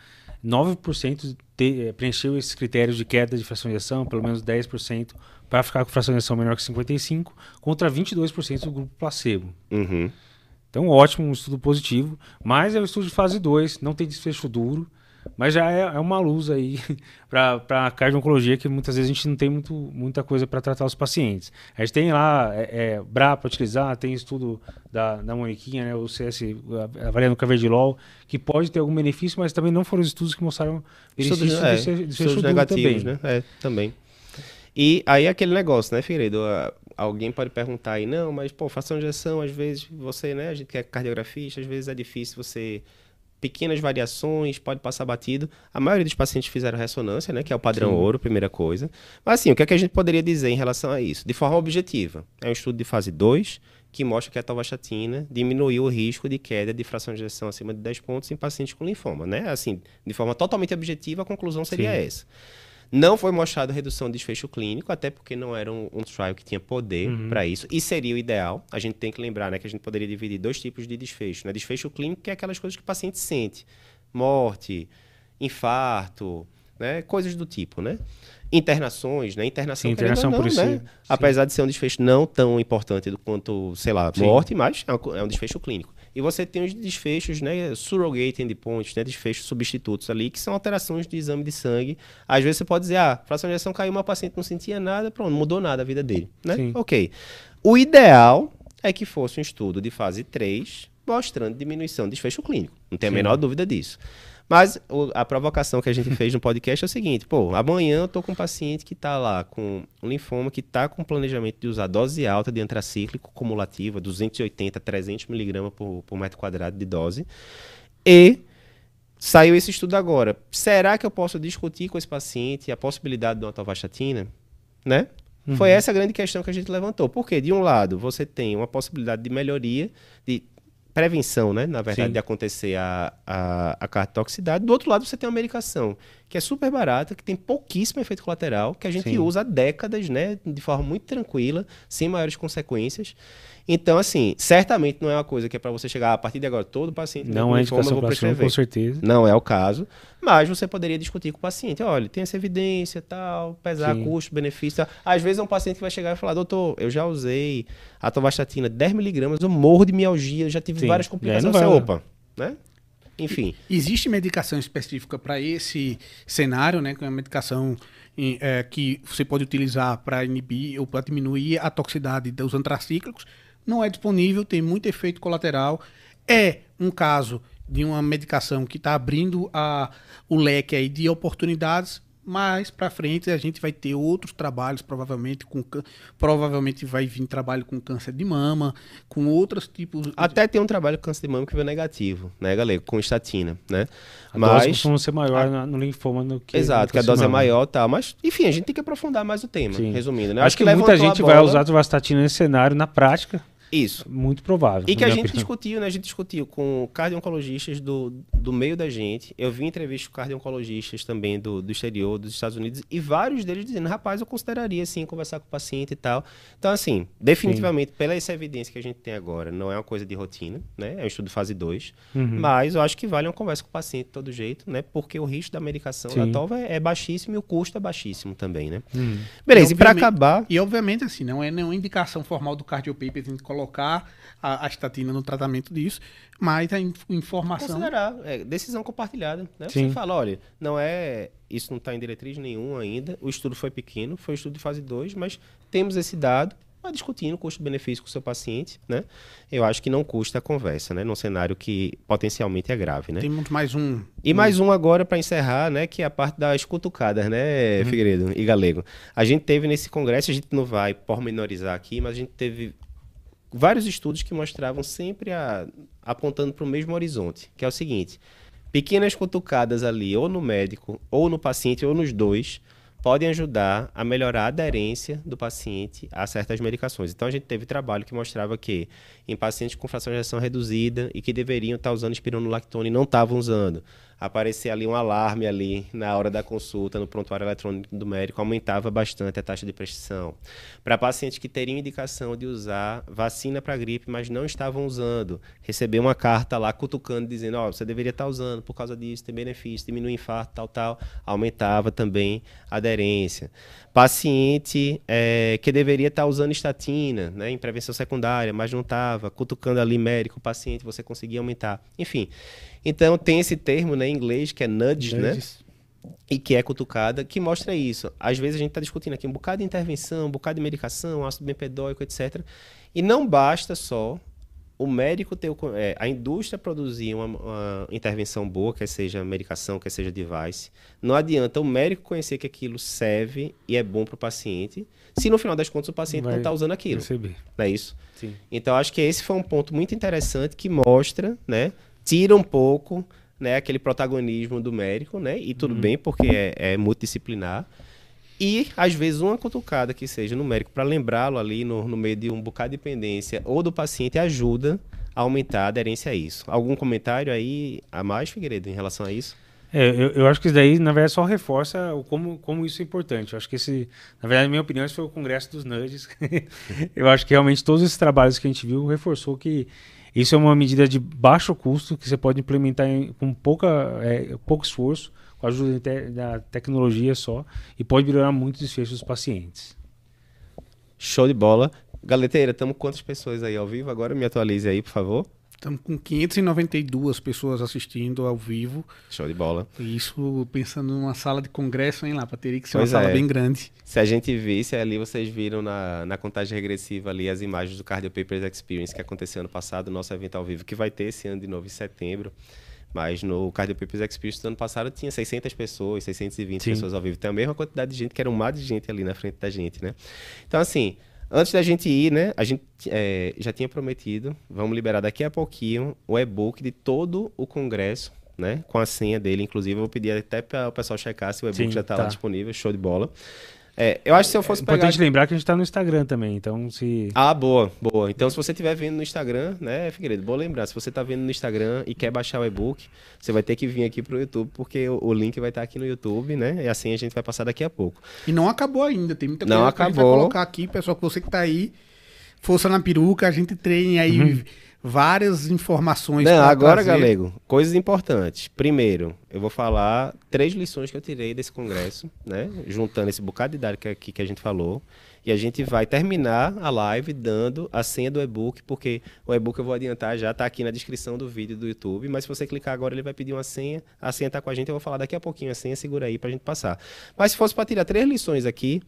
9% te, eh, preencheu esses critérios de queda de fração de ejeção, pelo menos 10% para ficar com fração de ejeção menor que 55, contra 22% do grupo placebo. Uhum. Então, ótimo, um estudo positivo. Mas é um estudo de fase 2, não tem desfecho duro. Mas já é, é uma luz aí para a cardio-oncologia que muitas vezes a gente não tem muito, muita coisa para tratar os pacientes. A gente tem lá é, é, BRA para utilizar, tem estudo da, da Moniquinha, né, o CS avaliando o Caverdilol, que pode ter algum benefício, mas também não foram estudos que mostraram benefícios estudos, é, de desfecho negativos, também. né? É, também. E aí aquele negócio, né, Figueiredo? Alguém pode perguntar aí, não, mas, pô, de injeção, às vezes você, né, a gente que é cardiografista, às vezes é difícil você pequenas variações, pode passar batido. A maioria dos pacientes fizeram ressonância, né, que é o padrão Sim. ouro, primeira coisa. Mas assim, o que, é que a gente poderia dizer em relação a isso? De forma objetiva, é um estudo de fase 2 que mostra que a tovastatina diminuiu o risco de queda de fração de injeção acima de 10 pontos em pacientes com linfoma, né? Assim, de forma totalmente objetiva, a conclusão seria Sim. essa. Não foi mostrado redução de desfecho clínico, até porque não era um, um trial que tinha poder uhum. para isso. E seria o ideal. A gente tem que lembrar né, que a gente poderia dividir dois tipos de desfecho. Né? Desfecho clínico, que é aquelas coisas que o paciente sente. Morte, infarto, né? coisas do tipo, né? Internações, né? Internação, Sim, internação não, por né? Si. Apesar de ser um desfecho não tão importante quanto, sei lá, Sim. morte, mas é um, é um desfecho clínico. E você tem os desfechos, né, surrogate endpoints, né, desfechos substitutos ali, que são alterações de exame de sangue. Às vezes você pode dizer, ah, fração de injeção caiu, uma paciente não sentia nada, pronto, não mudou nada a vida dele, né? Sim. Ok. O ideal é que fosse um estudo de fase 3, mostrando diminuição de desfecho clínico. Não tem a menor dúvida disso. Mas o, a provocação que a gente fez no podcast é o seguinte: pô, amanhã eu tô com um paciente que está lá com um linfoma, que está com planejamento de usar dose alta de antracíclico cumulativa, 280, 300 miligramas por, por metro quadrado de dose. E saiu esse estudo agora. Será que eu posso discutir com esse paciente a possibilidade de uma tovastatina? Né? Uhum. Foi essa a grande questão que a gente levantou. Porque, de um lado, você tem uma possibilidade de melhoria, de prevenção, né? Na verdade, Sim. de acontecer a, a, a cartotoxicidade. Do outro lado, você tem uma medicação que é super barata, que tem pouquíssimo efeito colateral, que a gente Sim. usa há décadas, né? De forma muito tranquila, sem maiores consequências. Então, assim, certamente não é uma coisa que é para você chegar a partir de agora, todo paciente não é indicação para com certeza. Não é o caso, mas você poderia discutir com o paciente, olha, tem essa evidência, tal, pesar Sim. custo, benefício. Às vezes é um paciente que vai chegar e falar, doutor, eu já usei a tovastatina 10 miligramas, eu morro de mialgia, já tive Sim. várias complicações. Você, opa, né? Enfim. Existe medicação específica para esse cenário, né? Que é uma medicação é, que você pode utilizar para inibir ou para diminuir a toxicidade dos antracíclicos não é disponível, tem muito efeito colateral. É um caso de uma medicação que está abrindo a, o leque aí de oportunidades, mais para frente a gente vai ter outros trabalhos, provavelmente com provavelmente vai vir trabalho com câncer de mama, com outros tipos. Até tem um trabalho com câncer de mama que veio negativo, né, galera, com estatina, né? A mas dose costuma ser maior a... no linfoma do que Exato, que a dose é maior, tal, mas enfim, a gente tem que aprofundar mais o tema, Sim. resumindo, né? Acho, Acho que, que muita gente vai usar a estatina nesse cenário na prática. Isso. Muito provável. E que a gente opinião. discutiu, né? A gente discutiu com cardio-oncologistas do, do meio da gente. Eu vi entrevistas com cardio-oncologistas também do, do exterior, dos Estados Unidos, e vários deles dizendo, rapaz, eu consideraria, sim, conversar com o paciente e tal. Então, assim, definitivamente, sim. pela essa evidência que a gente tem agora, não é uma coisa de rotina, né? É um estudo fase 2. Uhum. Mas eu acho que vale uma conversa com o paciente de todo jeito, né? Porque o risco da medicação sim. da TOVA é, é, baixíssimo e o custo é baixíssimo também, né? Uhum. Beleza, e, e para acabar... E, obviamente, assim, não é nenhuma indicação formal do Cardiopaper, a gente coloca colocar a, a estatina no tratamento disso, mas a in, informação. Considerar, é, decisão compartilhada. Né? Você fala, olha, não é. Isso não está em diretriz nenhuma ainda. O estudo foi pequeno, foi um estudo de fase 2, mas temos esse dado, vai discutindo custo-benefício com o seu paciente, né? Eu acho que não custa a conversa, né? Num cenário que potencialmente é grave, né? Temos mais um. E mais um agora para encerrar, né? Que é a parte das cutucadas, né, uhum. Figueiredo e Galego. A gente teve nesse congresso, a gente não vai pormenorizar aqui, mas a gente teve vários estudos que mostravam sempre a, apontando para o mesmo horizonte, que é o seguinte: pequenas cutucadas ali, ou no médico, ou no paciente, ou nos dois, podem ajudar a melhorar a aderência do paciente a certas medicações. Então a gente teve trabalho que mostrava que em pacientes com fração de reação reduzida e que deveriam estar usando espironolactona e não estavam usando, aparecer ali um alarme ali na hora da consulta no prontuário eletrônico do médico aumentava bastante a taxa de prescrição. Para pacientes que teriam indicação de usar vacina para gripe, mas não estavam usando, receber uma carta lá cutucando dizendo, ó, oh, você deveria estar usando por causa disso, tem benefício, diminui o infarto, tal, tal, aumentava também a aderência. Paciente é, que deveria estar usando estatina, né, em prevenção secundária, mas não estava, cutucando ali médico, paciente, você conseguia aumentar. Enfim, então tem esse termo né, em inglês que é nudge, né? E que é cutucada, que mostra isso. Às vezes a gente está discutindo aqui um bocado de intervenção, um bocado de medicação, ácido bempedóico, etc. E não basta só o médico ter é, a indústria produzir uma, uma, intervenção boa, quer seja medicação, quer seja device. Não adianta o médico conhecer que aquilo serve e é bom para o paciente, se no final das contas o paciente Vai não está usando aquilo. Receber. Não é isso? Sim. Então acho que esse foi um ponto muito interessante que mostra, né? Tira um pouco né, aquele protagonismo do médico, né? E tudo uhum. bem, porque é, é, multidisciplinar. E, às vezes, uma cutucada que seja no médico para lembrá-lo ali no, no meio de um bocado de dependência ou do paciente ajuda a aumentar a aderência a isso. Algum comentário aí a mais, Figueiredo, em relação a isso? É, eu, eu, acho que isso daí, na verdade, só reforça o, como, como isso é importante. Eu acho que esse, na verdade, na minha opinião, esse foi o congresso dos nudges. eu acho que realmente todos esses trabalhos que a gente viu reforçou que isso é uma medida de baixo custo que você pode implementar em, com pouca, é, pouco esforço, com a ajuda te, da tecnologia só, e pode melhorar muito o desfecho dos pacientes. Show de bola. Galeteira, estamos quantas pessoas aí ao vivo? Agora me atualize aí, por favor. Estamos com 592 pessoas assistindo ao vivo. Show de bola. Isso pensando numa sala de congresso, hein, lá, teria que ser pois uma é. sala bem grande. Se a gente visse ali, vocês viram na, na contagem regressiva ali as imagens do Cardio Papers Experience que aconteceu ano passado, nosso evento ao vivo, que vai ter esse ano de novo em setembro. Mas no Cardio Papers Experience do ano passado tinha 600 pessoas, 620 Sim. pessoas ao vivo. Tem a mesma quantidade de gente, que era um mar de gente ali na frente da gente, né? Então, assim, antes da gente ir, né? A gente é, já tinha prometido, vamos liberar daqui a pouquinho o e-book de todo o congresso, né? Com a senha dele, inclusive. Eu vou pedir até para o pessoal checar se o e-book Sim, já está tá. lá disponível. Show de bola. É, eu acho que se eu É fosse pegar... importante lembrar que a gente tá no Instagram também, então se. Ah, boa, boa. Então, se você estiver vendo no Instagram, né, Figueiredo, boa lembrar, se você está vendo no Instagram e quer baixar o e-book, você vai ter que vir aqui pro YouTube, porque o, o link vai estar aqui no YouTube, né? E assim a gente vai passar daqui a pouco. E não acabou ainda, tem muita Não coisa que a gente vai acabou. colocar aqui, pessoal, que você que tá aí, força na peruca, a gente treine aí várias informações. Não, agora, trazer. galego, coisas importantes. Primeiro, eu vou falar três lições que eu tirei desse congresso, né? Juntando esse bocado de dados que, aqui que a gente falou. E a gente vai terminar a live dando a senha do e-book, porque o e-book eu vou adiantar já, tá aqui na descrição do vídeo do YouTube. Mas se você clicar agora, ele vai pedir uma senha. A senha tá com a gente, eu vou falar daqui a pouquinho a senha, segura aí pra gente passar. Mas se fosse para tirar três lições aqui,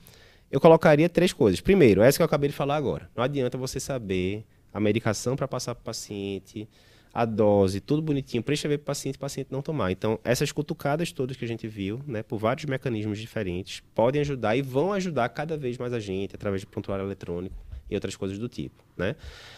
eu colocaria três coisas. Primeiro, essa que eu acabei de falar agora. Não adianta você saber a medicação para passar para o paciente, a dose, tudo bonitinho, prescrever para o paciente, o paciente não tomar. Então, essas cutucadas todas que a gente viu, né, por vários mecanismos diferentes, podem ajudar e vão ajudar cada vez mais a gente através de prontuário eletrônico e outras coisas do tipo, né?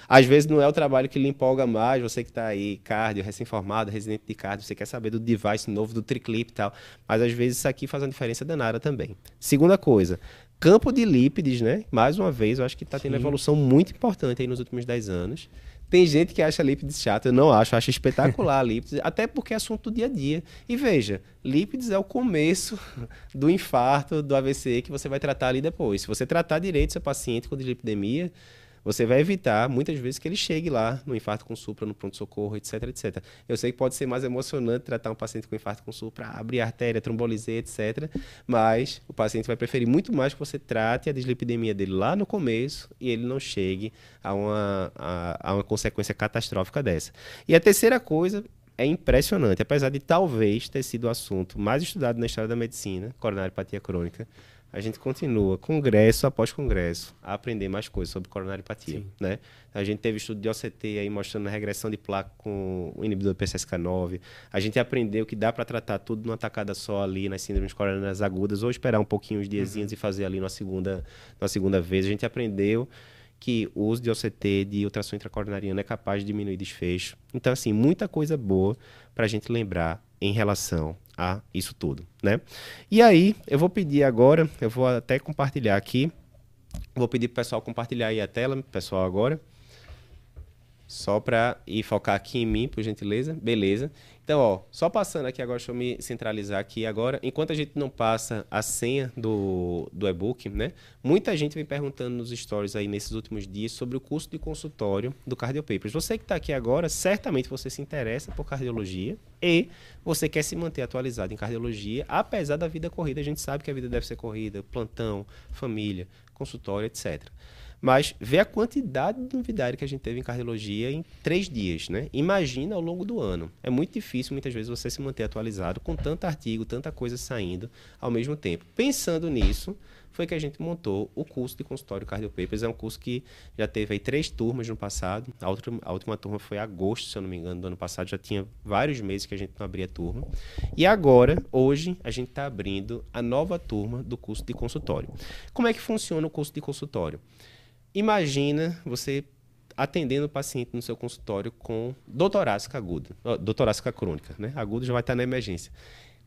Às vezes não é o trabalho que lhe empolga mais, você que está aí, cardio, recém-formado, residente de cardio, você quer saber do device novo, do triclip e tal, mas às vezes isso aqui faz uma diferença danada também. Segunda coisa, campo de lípides, né? Mais uma vez, eu acho que está tendo Sim. evolução muito importante aí nos últimos 10 anos. Tem gente que acha lípides chato, eu não acho, eu acho espetacular lípides, até porque é assunto do dia a dia. E veja, lípides é o começo do infarto, do AVC que você vai tratar ali depois. Se você tratar direito seu paciente com dislipidemia, você vai evitar muitas vezes que ele chegue lá no infarto com supra, no pronto-socorro, etc, etc. Eu sei que pode ser mais emocionante tratar um paciente com infarto com supra, abrir a artéria, trombolizar, etc. Mas o paciente vai preferir muito mais que você trate a dislipidemia dele lá no começo e ele não chegue a uma, a, a uma consequência catastrófica dessa. E a terceira coisa é impressionante, apesar de talvez ter sido o assunto mais estudado na história da medicina, coronariopatia crônica, a gente continua, congresso após congresso, a aprender mais coisas sobre coronariopatia, Sim. né? A gente teve estudo de OCT aí mostrando a regressão de placa com o inibidor do PCSK9. A gente aprendeu que dá para tratar tudo numa tacada só ali nas síndromes coronarias agudas ou esperar um pouquinho os diazinhos e fazer ali numa segunda, numa segunda vez. A gente aprendeu que o uso de OCT, de ultrassom intracoronariana, é capaz de diminuir desfecho. Então, assim, muita coisa boa para a gente lembrar em relação a isso tudo, né? E aí, eu vou pedir agora, eu vou até compartilhar aqui, vou pedir para o pessoal compartilhar aí a tela, pessoal, agora. Só para ir focar aqui em mim, por gentileza. Beleza. Então, ó, só passando aqui agora, deixa eu me centralizar aqui agora. Enquanto a gente não passa a senha do, do e-book, né? Muita gente vem perguntando nos stories aí nesses últimos dias sobre o curso de consultório do Cardio Papers. Você que está aqui agora, certamente você se interessa por cardiologia e você quer se manter atualizado em cardiologia, apesar da vida corrida. A gente sabe que a vida deve ser corrida, plantão, família, consultório, etc. Mas vê a quantidade de novidade que a gente teve em cardiologia em três dias, né? Imagina ao longo do ano. É muito difícil, muitas vezes, você se manter atualizado com tanto artigo, tanta coisa saindo ao mesmo tempo. Pensando nisso, foi que a gente montou o curso de consultório Cardio Papers. É um curso que já teve aí três turmas no passado. A, outra, a última turma foi agosto, se eu não me engano, do ano passado. Já tinha vários meses que a gente não abria turma. E agora, hoje, a gente está abrindo a nova turma do curso de consultório. Como é que funciona o curso de consultório? Imagina você atendendo o paciente no seu consultório com dor torácica aguda, dor torácica crônica, né? Agudo já vai estar na emergência.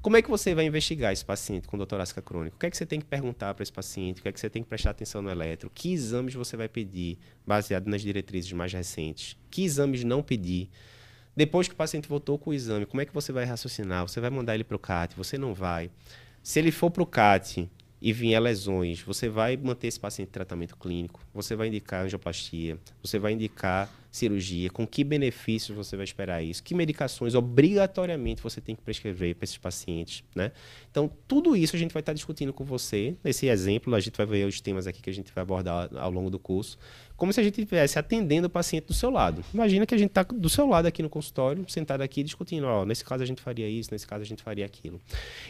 Como é que você vai investigar esse paciente com dor torácica crônica? O que é que você tem que perguntar para esse paciente? O que é que você tem que prestar atenção no eletro? Que exames você vai pedir, baseado nas diretrizes mais recentes? Que exames não pedir? Depois que o paciente voltou com o exame, como é que você vai raciocinar? Você vai mandar ele para o CAT? Você não vai? Se ele for para o CAT e vier lesões, você vai manter esse paciente em tratamento clínico, você vai indicar angioplastia, você vai indicar cirurgia, com que benefícios você vai esperar isso, que medicações obrigatoriamente você tem que prescrever para esses pacientes, né? Então, tudo isso a gente vai estar discutindo com você. Nesse exemplo, a gente vai ver os temas aqui que a gente vai abordar ao longo do curso, como se a gente estivesse atendendo o paciente do seu lado. Imagina que a gente está do seu lado aqui no consultório, sentado aqui discutindo, ó, nesse caso a gente faria isso, nesse caso a gente faria aquilo.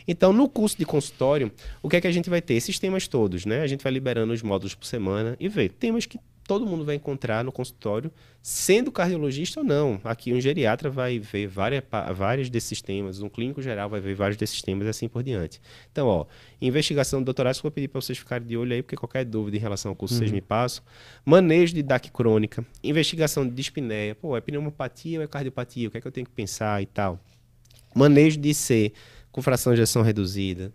Então, no curso de consultório, o que é que a gente vai ter? Esses temas todos, né? A gente vai liberando os módulos por semana e ver temas que todo mundo vai encontrar no consultório, sendo cardiologista ou não. Aqui um geriatra vai ver várias, vários desses temas, um clínico geral vai ver vários desses temas e assim por diante. Então, ó, investigação do doutorado, vou pedir para vocês ficarem de olho aí, porque qualquer dúvida em relação ao curso uhum. vocês me passam. Manejo de DAC crônica, investigação de dispneia, pô, é pneumopatia ou é cardiopatia, o que é que eu tenho que pensar e tal. Manejo de IC, com fração de ejeção reduzida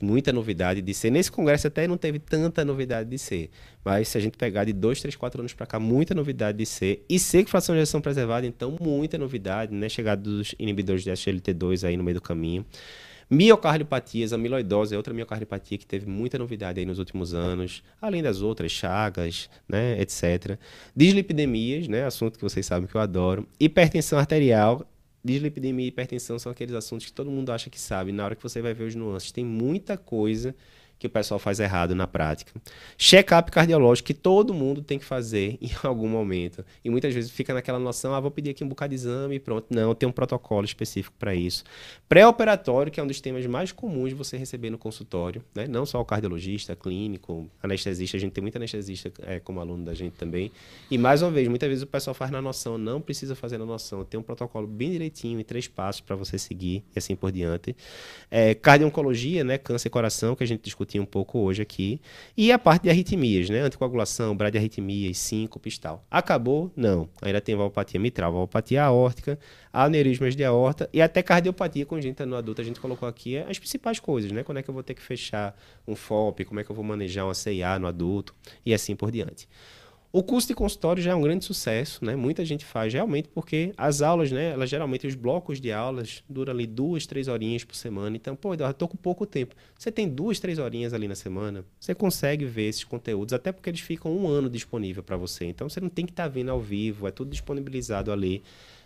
muita novidade de ser. Nesse congresso até não teve tanta novidade de ser, mas se a gente pegar de dois, três, quatro anos para cá, muita novidade de ser. E ser que fração de ejeção preservada, então muita novidade, né? Chegada dos inibidores de SGLT2 aí no meio do caminho. Miocardiopatias, amiloidose é outra miocardiopatia que teve muita novidade aí nos últimos anos, além das outras, chagas, né, etc. Dislipidemias, né, assunto que vocês sabem que eu adoro. Hipertensão arterial dislipidemia e hipertensão são aqueles assuntos que todo mundo acha que sabe. Na hora que você vai ver os nuances, tem muita coisa que o pessoal faz errado na prática. Check-up cardiológico que todo mundo tem que fazer em algum momento. E muitas vezes fica naquela noção, ah, vou pedir aqui um bocado de exame e pronto. Não, tem um protocolo específico para isso. Pré-operatório, que é um dos temas mais comuns de você receber no consultório, né? Não só o cardiologista, clínico, anestesista, a gente tem muito anestesista é, como aluno da gente também. E mais uma vez, muitas vezes o pessoal faz na noção, não precisa fazer na noção. Tem um protocolo bem direitinho, em três passos para você seguir e assim por diante. É, cardio-oncologia, né? Câncer e coração, que a gente discutiu discutir um pouco hoje aqui. E a parte de arritmias, né? Anticoagulação, bradiarritmias, síncope e tal. Acabou? Não. Ainda tem valvopatia mitral, valvopatia aórtica, aneurismas de aorta e até cardiopatia congênita no adulto. A gente colocou aqui as principais coisas, né? Quando é que eu vou ter que fechar um FOP, como é que eu vou manejar uma CIA no adulto e assim por diante. O curso de consultório já é um grande sucesso, né? Muita gente faz realmente porque as aulas, né? Elas geralmente os blocos de aulas duram ali duas, três horinhas por semana. Então, pô, Eduardo, tô com pouco tempo. Você tem duas, três horinhas ali na semana, você consegue ver esses conteúdos, até porque eles ficam um ano disponível para você. Então, você não tem que estar tá vendo ao vivo, é tudo disponibilizado ali.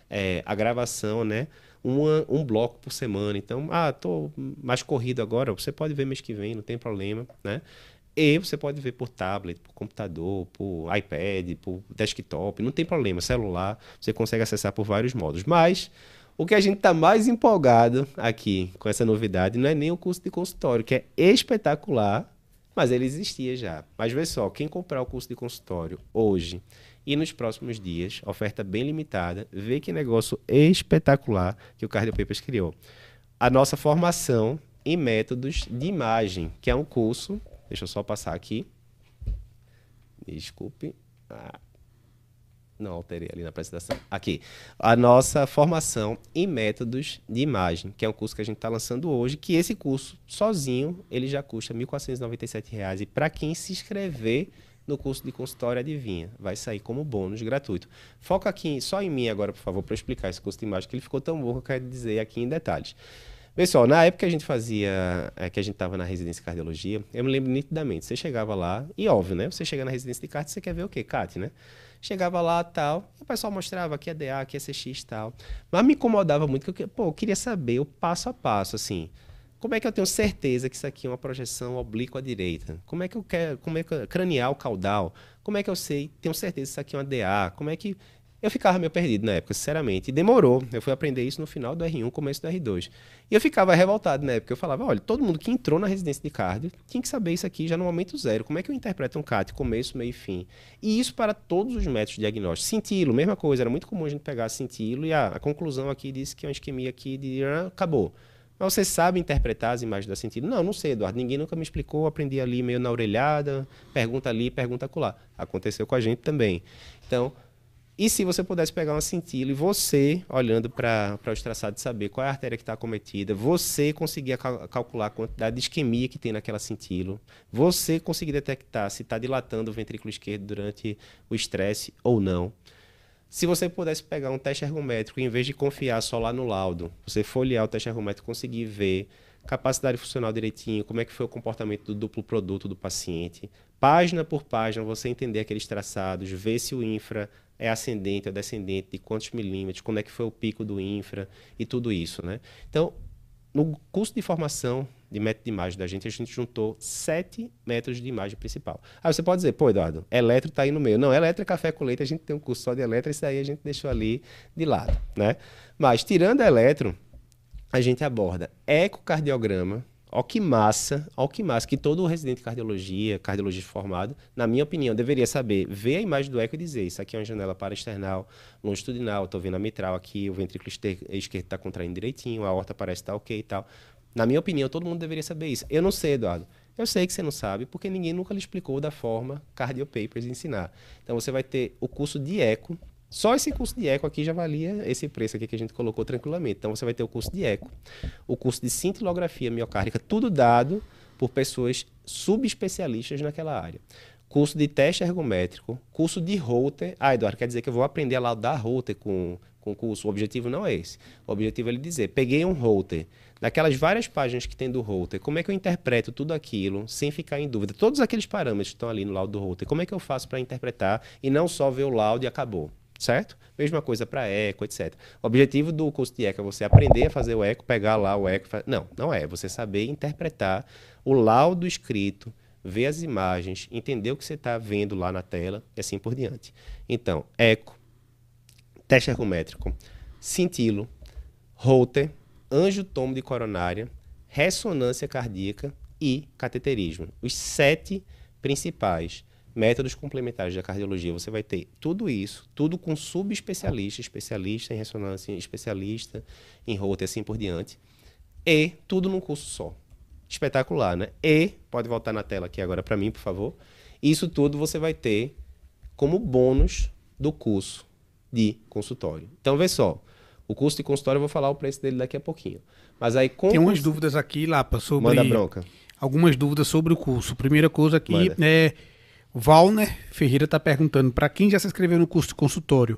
É, a gravação, né? Uma, um bloco por semana. Então, ah, tô mais corrido agora. Você pode ver mês que vem, não tem problema, né? E você pode ver por tablet, por computador, por iPad, por desktop, não tem problema, celular, você consegue acessar por vários modos. Mas o que a gente está mais empolgado aqui com essa novidade não é nem o curso de consultório, que é espetacular, mas ele existia já. Mas vê só, quem comprar o curso de consultório hoje e nos próximos dias, oferta bem limitada, vê que negócio espetacular que o Cardio Papers criou. A nossa formação em métodos de imagem, que é um curso Deixa eu só passar aqui. Desculpe. Ah, não alterei ali na apresentação. Aqui. A nossa formação em métodos de imagem, que é um curso que a gente está lançando hoje, que esse curso, sozinho, ele já custa R$ 1.497. E para quem se inscrever no curso de consultório, adivinha, vai sair como bônus gratuito. Foca aqui só em mim agora, por favor, para explicar esse curso de imagem, que ele ficou tão bom que eu quero dizer aqui em detalhes. Pessoal, na época que a gente fazia, é, que a gente estava na residência de cardiologia, eu me lembro nitidamente. Você chegava lá, e óbvio, né? Você chega na residência de cardio, você quer ver o quê? CAT, né? Chegava lá tal, e o pessoal mostrava aqui é DA, aqui é CX tal. Mas me incomodava muito, porque eu, pô, eu queria saber o passo a passo, assim. Como é que eu tenho certeza que isso aqui é uma projeção oblíqua à direita? Como é que eu quero, como é que cranial caudal? Como é que eu sei, tenho certeza que isso aqui é uma DA? Como é que eu ficava meio perdido na época, sinceramente. E demorou. Eu fui aprender isso no final do R1, começo do R2. E eu ficava revoltado na época. Eu falava, olha, todo mundo que entrou na residência de cardio tinha que saber isso aqui já no momento zero. Como é que eu interpreto um CAT, começo, meio e fim? E isso para todos os métodos de diagnóstico. Mesma coisa. Era muito comum a gente pegar cintilo e a, a conclusão aqui disse que é uma isquemia aqui de... Ah, acabou. Mas você sabe interpretar as imagens da cintilo? Não, não sei, Eduardo. Ninguém nunca me explicou. Aprendi ali meio na orelhada, pergunta ali, pergunta acolá. Aconteceu com a gente também. Então, e se você pudesse pegar uma cintila e você, olhando para os traçados, saber qual é a artéria que está acometida, você conseguir cal calcular a quantidade de isquemia que tem naquela cintila, você conseguir detectar se está dilatando o ventrículo esquerdo durante o estresse ou não. Se você pudesse pegar um teste ergométrico, em vez de confiar só lá no laudo, você folhear o teste ergométrico, conseguir ver capacidade funcional direitinho, como é que foi o comportamento do duplo produto do paciente, página por página, você entender aqueles traçados, ver se o infra é ascendente ou descendente, de quantos milímetros, como é que foi o pico do infra e tudo isso, né? Então, no curso de formação de método de imagem da gente, a gente juntou sete métodos de imagem principal. Aí você pode dizer, pô, Eduardo, eletro está aí no meio. Não, eletro é café com leite, a gente tem um curso só de eletro, isso aí a gente deixou ali de lado, né? Mas, tirando eletro, a gente aborda ecocardiograma, Ó que massa, ó que massa, que todo residente de cardiologia, cardiologista formado, na minha opinião, deveria saber, ver a imagem do eco e dizer, isso aqui é uma janela paraexternal, longitudinal, estou vendo a mitral aqui, o ventrículo esquerdo está contraindo direitinho, a horta parece estar tá ok e tal. Na minha opinião, todo mundo deveria saber isso. Eu não sei, Eduardo. Eu sei que você não sabe, porque ninguém nunca lhe explicou da forma Cardio Papers ensinar. Então você vai ter o curso de eco. Só esse curso de eco aqui já valia esse preço aqui que a gente colocou tranquilamente. Então você vai ter o curso de eco, o curso de cintilografia miocárdica, tudo dado por pessoas subespecialistas naquela área. Curso de teste ergométrico, curso de Holter. Ah, Eduardo, quer dizer que eu vou aprender a laudar Holter com, com o curso. O objetivo não é esse. O objetivo é ele dizer, peguei um Holter daquelas várias páginas que tem do Holter, como é que eu interpreto tudo aquilo sem ficar em dúvida? Todos aqueles parâmetros que estão ali no laudo do Holter, como é que eu faço para interpretar e não só ver o laudo e acabou? Certo? Mesma coisa para eco, etc. O objetivo do curso de eco é você aprender a fazer o eco, pegar lá o eco. Não, não é. Você saber interpretar o laudo escrito, ver as imagens, entender o que você está vendo lá na tela e assim por diante. Então, eco, teste ergométrico, cintilo, Holter, angiotomo de coronária, ressonância cardíaca e cateterismo. Os sete principais métodos complementares da cardiologia. Você vai ter tudo isso, tudo com subespecialista, especialista em ressonância, especialista em Holter, assim por diante. E tudo num curso só. Espetacular, né? E, pode voltar na tela aqui agora para mim, por favor. Isso tudo você vai ter como bônus do curso de consultório. Então, vê só. O custo de consultório eu vou falar o preço dele daqui a pouquinho. Mas aí com Tem umas dúvidas aqui, Lapa, sobre. Manda bronca. Algumas dúvidas sobre o curso. Primeira coisa aqui Manda. é. Valner Ferreira está perguntando: para quem já se inscreveu no curso consultório,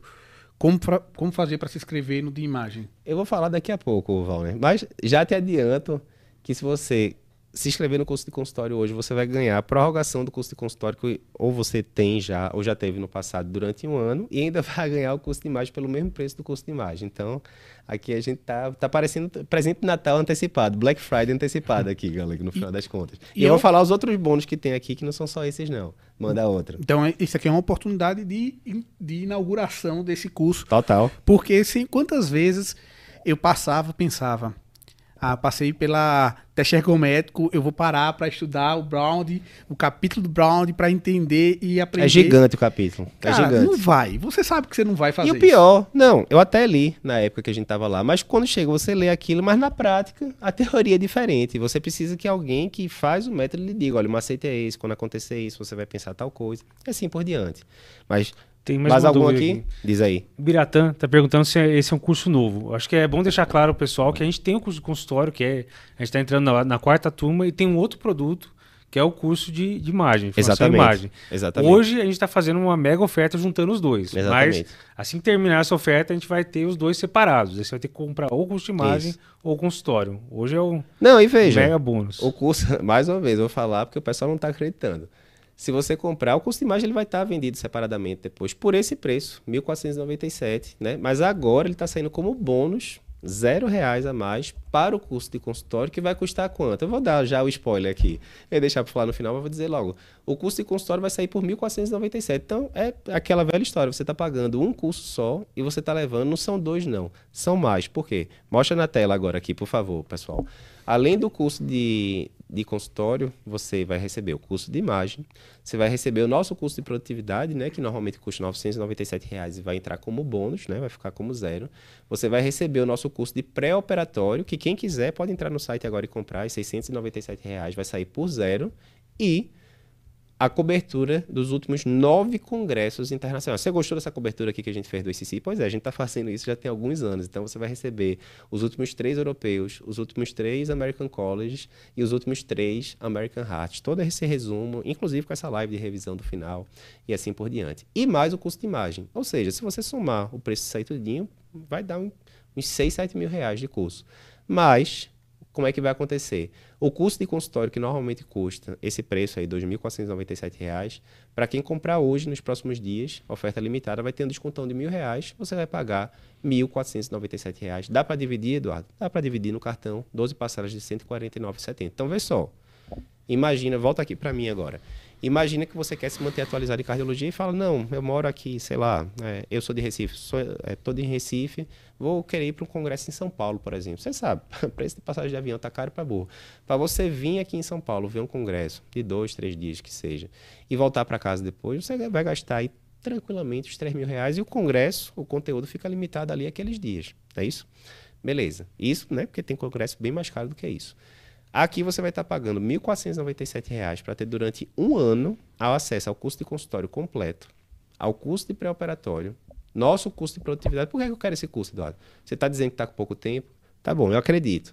como, pra, como fazer para se inscrever no de imagem? Eu vou falar daqui a pouco, Valner. Mas já te adianto que se você se inscrever no curso de consultório hoje, você vai ganhar a prorrogação do curso de consultório que ou você tem já, ou já teve no passado durante um ano, e ainda vai ganhar o curso de imagem pelo mesmo preço do curso de imagem. Então, aqui a gente tá, tá parecendo presente de Natal antecipado, Black Friday antecipado aqui, galera, no final e, das contas. E, e eu, eu vou falar os outros bônus que tem aqui, que não são só esses, não. Manda outra. Então, é, isso aqui é uma oportunidade de, de inauguração desse curso. Total. Porque, assim, quantas vezes eu passava, pensava ah, passei pela teste ergométrico, eu vou parar para estudar o Brown, o capítulo do Brown para entender e aprender. É gigante o capítulo. É Cara, é gigante. Não vai. Você sabe que você não vai fazer. E o pior, isso. não, eu até li na época que a gente tava lá, mas quando chega você lê aquilo, mas na prática a teoria é diferente. Você precisa que alguém que faz o método lhe diga, olha, o macete é esse, quando acontecer isso, você vai pensar tal coisa, e assim por diante. Mas tem mais, mais algum aqui? aqui? Diz aí. Biratã está perguntando se esse é um curso novo. Acho que é bom deixar claro, pessoal, que a gente tem o um curso de consultório, que é. A gente está entrando na, na, quarta turma e tem um outro produto, que é o curso de, de imagem. Exatamente. Imagem. Exatamente. Hoje a gente está fazendo uma mega oferta juntando os dois. Exatamente. Mas assim que terminar essa oferta, a gente vai ter os dois separados. Aí você vai ter que comprar ou curso de imagem Isso. ou consultório. Hoje é o Não, e veja, mega bônus. O curso, mais uma vez, eu vou falar porque o pessoal não está acreditando. Se você comprar, o custo de imagem ele vai estar vendido separadamente depois por esse preço, 1.497, né? Mas agora ele está saindo como bônus zero reais a mais para o custo de consultório, que vai custar quanto? Eu vou dar já o spoiler aqui. Eu ia deixar para falar no final, mas vou dizer logo. O custo de consultório vai sair por 1.497. Então, é aquela velha história. Você está pagando um curso só e você está levando, não são dois, não. São mais. Por quê? Mostra na tela agora aqui, por favor, pessoal. Além do curso de, de consultório, você vai receber o curso de imagem, você vai receber o nosso curso de produtividade, né, que normalmente custa 997 reais e vai entrar como bônus, né, vai ficar como zero. Você vai receber o nosso curso de pré-operatório, que quem quiser pode entrar no site agora e comprar, 697 reais vai sair por zero. E a cobertura dos últimos nove congressos internacionais. Você gostou dessa cobertura aqui que a gente fez do ICC? Pois é, a gente está fazendo isso já tem alguns anos. Então você vai receber os últimos três europeus, os últimos três American Colleges e os últimos três American Heart. Todo esse resumo, inclusive com essa live de revisão do final e assim por diante. E mais o custo de imagem. Ou seja, se você somar o preço sair tudinho, vai dar uns 6, 7 mil reais de curso. Mas como é que vai acontecer? O custo de consultório, que normalmente custa esse preço aí, R$ 2.497, para quem comprar hoje, nos próximos dias, oferta limitada, vai ter um descontão de R$ reais, você vai pagar R$ 1.497. Dá para dividir, Eduardo? Dá para dividir no cartão, 12 parcelas de R$ 149,70. Então, vê só. Imagina, volta aqui para mim agora. Imagina que você quer se manter atualizado em cardiologia e fala, não, eu moro aqui, sei lá, é, eu sou de Recife, sou é, todo em Recife, vou querer ir para um congresso em São Paulo, por exemplo. Você sabe, preço de passagem de avião tá caro para burro. Para você vir aqui em São Paulo, ver um congresso de dois, três dias que seja, e voltar para casa depois, você vai gastar aí tranquilamente os 3 mil reais e o congresso, o conteúdo fica limitado ali aqueles dias, é isso? Beleza. Isso, né, porque tem congresso bem mais caro do que isso. Aqui você vai estar pagando R$ 1.497 para ter durante um ano ao acesso ao custo de consultório completo, ao custo de pré-operatório, nosso custo de produtividade. Por que eu quero esse custo, Eduardo? Você está dizendo que está com pouco tempo? Tá bom, eu acredito.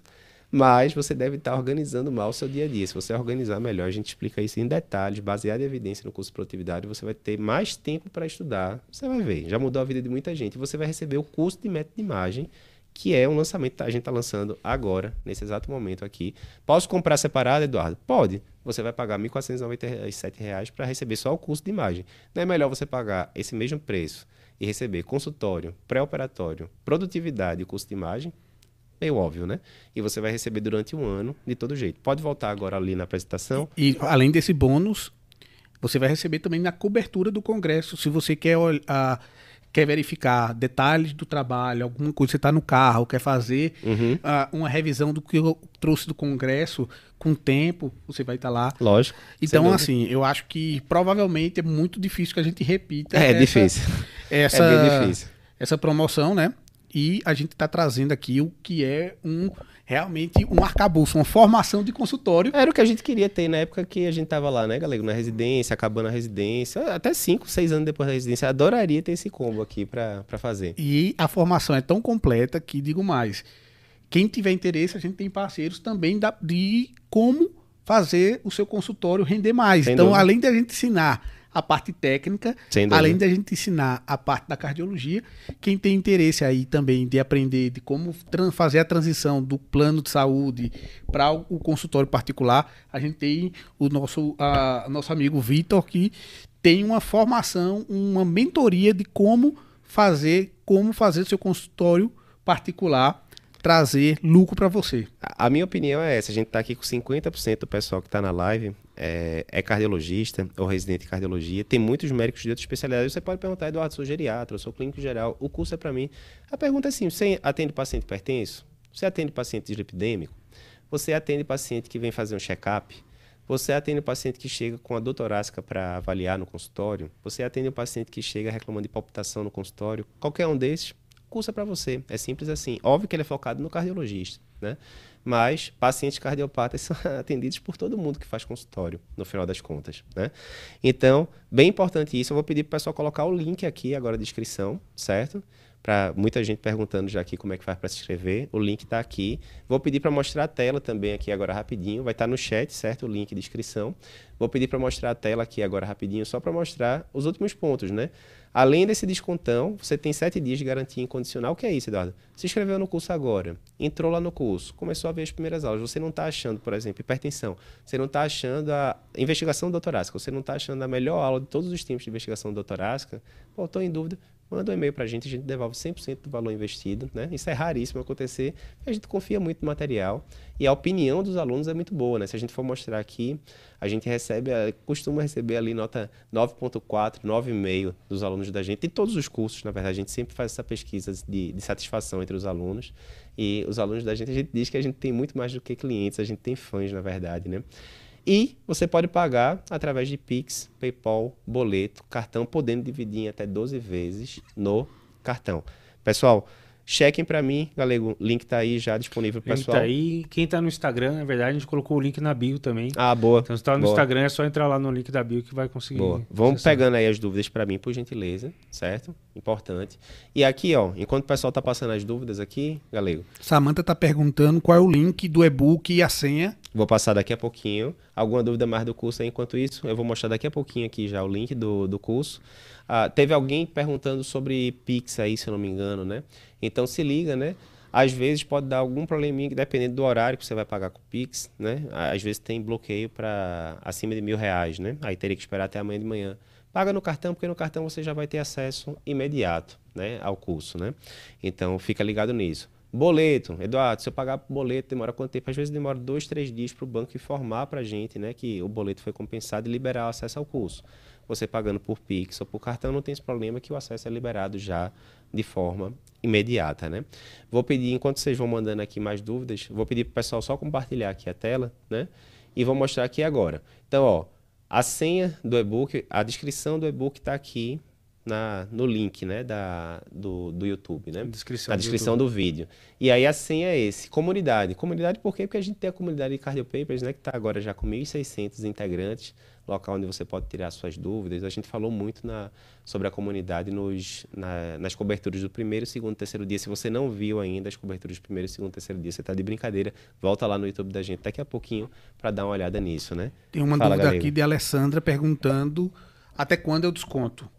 Mas você deve estar organizando mal o seu dia a dia. Se você organizar melhor, a gente explica isso em detalhes, baseado em evidência no curso de produtividade, você vai ter mais tempo para estudar. Você vai ver, já mudou a vida de muita gente. Você vai receber o custo de método de imagem que é um lançamento que a gente está lançando agora, nesse exato momento aqui. Posso comprar separado, Eduardo? Pode. Você vai pagar R$ 1.497 para receber só o custo de imagem. Não é melhor você pagar esse mesmo preço e receber consultório, pré-operatório, produtividade e custo de imagem? Meio óbvio, né? E você vai receber durante um ano, de todo jeito. Pode voltar agora ali na apresentação. E, e além desse bônus, você vai receber também na cobertura do congresso, se você quer a quer verificar detalhes do trabalho, alguma coisa, você está no carro, quer fazer uhum. uh, uma revisão do que eu trouxe do Congresso com tempo, você vai estar tá lá. Lógico. Então, assim, eu acho que provavelmente é muito difícil que a gente repita. É, essa, difícil. Essa, é bem difícil. Essa promoção, né? E a gente está trazendo aqui o que é um realmente um arcabouço, uma formação de consultório. Era o que a gente queria ter na época que a gente tava lá, né, galego? Na residência, acabando a residência, até 5, 6 anos depois da residência. Adoraria ter esse combo aqui para fazer. E a formação é tão completa que, digo mais, quem tiver interesse, a gente tem parceiros também da, de como fazer o seu consultório render mais. Sem então, dúvida. além de a gente ensinar a parte técnica, além da gente ensinar a parte da cardiologia. Quem tem interesse aí também de aprender de como fazer a transição do plano de saúde para o consultório particular, a gente tem o nosso, a, nosso amigo Vitor que tem uma formação, uma mentoria de como fazer, como fazer seu consultório particular trazer lucro para você. A minha opinião é essa, a gente está aqui com 50% do pessoal que está na live é, é, cardiologista ou residente em cardiologia, tem muitos médicos de outras especialidades. Você pode perguntar, Eduardo, sou geriatra, sou clínico geral, o curso é para mim. A pergunta é assim: você atende paciente hipertenso? Você atende paciente dislipidêmico? Você atende paciente que vem fazer um check-up? Você atende o paciente que chega com a dor torácica para avaliar no consultório? Você atende o paciente que chega reclamando de palpitação no consultório? Qualquer um desses, curso é para você. É simples assim. Óbvio que ele é focado no cardiologista, né? mas pacientes cardiopatas são atendidos por todo mundo que faz consultório, no final das contas. Né? Então, bem importante isso. Eu vou pedir para o pessoal colocar o link aqui agora na descrição, certo? Para muita gente perguntando já aqui como é que faz para se inscrever. O link está aqui. Vou pedir para mostrar a tela também aqui agora rapidinho. Vai estar tá no chat, certo? O link de inscrição. Vou pedir para mostrar a tela aqui agora rapidinho, só para mostrar os últimos pontos, né? Além desse descontão, você tem sete dias de garantia incondicional. O que é isso, Eduardo? Se inscreveu no curso agora, entrou lá no curso, começou a ver as primeiras aulas. Você não está achando, por exemplo, hipertensão. Você não está achando a investigação doutorásica. Você não está achando a melhor aula de todos os tempos de investigação doutorásica. Pô, estou em dúvida manda um e-mail para a gente, a gente devolve 100% do valor investido. Né? Isso é raríssimo acontecer, a gente confia muito no material e a opinião dos alunos é muito boa. Né? Se a gente for mostrar aqui, a gente recebe, eh, costuma receber ali nota 9.4, 9,5 dos alunos da gente, de todos os cursos, na verdade, a gente sempre faz essa pesquisa de, de satisfação entre os alunos e os alunos da gente, a gente diz que a gente tem muito mais do que clientes, a gente tem fãs, na verdade, né? E você pode pagar através de Pix, PayPal, boleto, cartão, podendo dividir em até 12 vezes no cartão. Pessoal, Chequem para mim, Galego. O link tá aí já disponível pro pessoal. Tá aí. Quem tá no Instagram, na verdade, a gente colocou o link na bio também. Ah, boa. Então, se tá no boa. Instagram, é só entrar lá no link da bio que vai conseguir. Boa. Vamos pegando aí as dúvidas para mim, por gentileza, certo? Importante. E aqui, ó, enquanto o pessoal tá passando as dúvidas aqui, Galego. Samanta tá perguntando qual é o link do e-book e a senha. Vou passar daqui a pouquinho. Alguma dúvida mais do curso aí, enquanto isso, eu vou mostrar daqui a pouquinho aqui já o link do, do curso. Ah, teve alguém perguntando sobre Pix aí, se eu não me engano, né? Então se liga, né? Às vezes pode dar algum probleminha, dependendo do horário que você vai pagar com o Pix, né? Às vezes tem bloqueio para acima de mil reais, né? Aí teria que esperar até amanhã de manhã. Paga no cartão, porque no cartão você já vai ter acesso imediato, né? Ao curso, né? Então fica ligado nisso. Boleto, Eduardo, se eu pagar boleto, demora quanto tempo? Às vezes demora dois, três dias para o banco informar para a gente né, que o boleto foi compensado e liberar o acesso ao curso. Você pagando por Pix ou por cartão, não tem esse problema que o acesso é liberado já de forma imediata. Né? Vou pedir, enquanto vocês vão mandando aqui mais dúvidas, vou pedir para o pessoal só compartilhar aqui a tela né? e vou mostrar aqui agora. Então, ó, a senha do e-book, a descrição do e-book está aqui na, no link né, da, do, do YouTube, né? Descrição na do descrição do, vídeo. E aí a senha é esse, comunidade. Comunidade por quê? Porque a gente tem a comunidade de Cardio Papers, né, que está agora já com 1.600 integrantes, local onde você pode tirar suas dúvidas. A gente falou muito na, sobre a comunidade nos, na, nas coberturas do primeiro, segundo, terceiro dia. Se você não viu ainda as coberturas do primeiro, segundo, terceiro dia, você está de brincadeira, volta lá no YouTube da gente daqui a pouquinho para dar uma olhada nisso, né? Tem uma Fala, dúvida galego. aqui de Alessandra perguntando até quando eu desconto.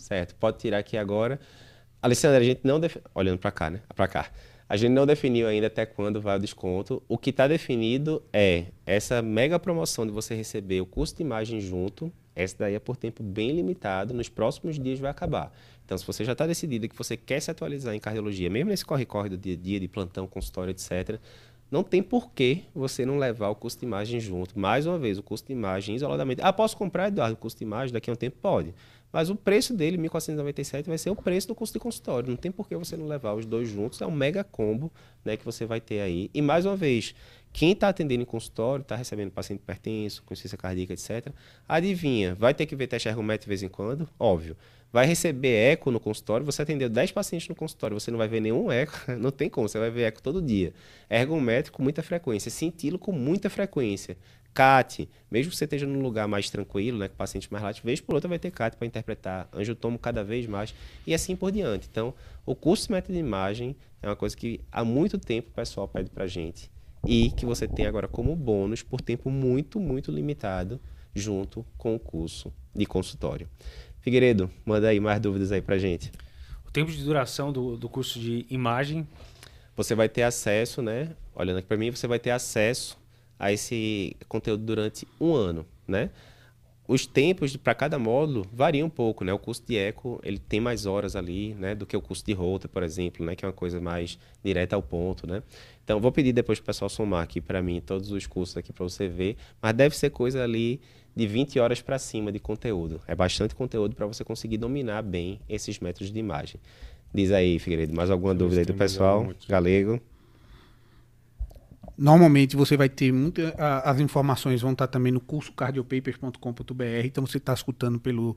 Certo, pode tirar aqui agora. Alessandra, a gente não. Def... Olhando para cá, né? Para cá. A gente não definiu ainda até quando vai o desconto. O que está definido é essa mega promoção de você receber o custo de imagem junto. Essa daí é por tempo bem limitado. Nos próximos dias vai acabar. Então, se você já está decidido que você quer se atualizar em cardiologia, mesmo nesse corre-corre do dia a dia, de plantão, consultório, etc., não tem por que você não levar o custo de imagem junto. Mais uma vez, o custo de imagem isoladamente. Ah, posso comprar, Eduardo, o custo de imagem daqui a um tempo? Pode. Mas o preço dele, 1.497, vai ser o preço do custo de consultório. Não tem por que você não levar os dois juntos. É um mega combo né, que você vai ter aí. E mais uma vez, quem está atendendo em consultório, está recebendo paciente hipertenso, com insuficiência cardíaca, etc. Adivinha, vai ter que ver teste ergométrico de vez em quando? Óbvio. Vai receber eco no consultório, você atendeu 10 pacientes no consultório, você não vai ver nenhum eco, não tem como, você vai ver eco todo dia. Ergométrico com muita frequência, cintilo com muita frequência. CAT, mesmo que você esteja num lugar mais tranquilo, né, com paciente mais látigo, vez por outra vai ter CAT para interpretar, angiotomo cada vez mais e assim por diante. Então, o curso de método de imagem é uma coisa que há muito tempo o pessoal pede para gente e que você tem agora como bônus por tempo muito, muito limitado junto com o curso de consultório. Figueiredo, manda aí mais dúvidas aí para gente. O tempo de duração do, do curso de imagem, Você vai ter acesso, né? Olhando aqui para mim, você vai ter acesso a esse conteúdo durante um ano, né? Os tempos para cada módulo variam um pouco, né? O curso de eco, ele tem mais horas ali, né, do que o curso de rota, por exemplo, né, que é uma coisa mais direta ao ponto, né? Então, vou pedir depois para o pessoal somar aqui para mim todos os cursos aqui para você ver, mas deve ser coisa ali de 20 horas para cima de conteúdo. É bastante conteúdo para você conseguir dominar bem esses métodos de imagem. Diz aí, Figueiredo, mais alguma dúvida aí do pessoal? Galego? Normalmente você vai ter muita, a- as informações vão estar também no curso cardiopapers.com.br. Então você está escutando pelo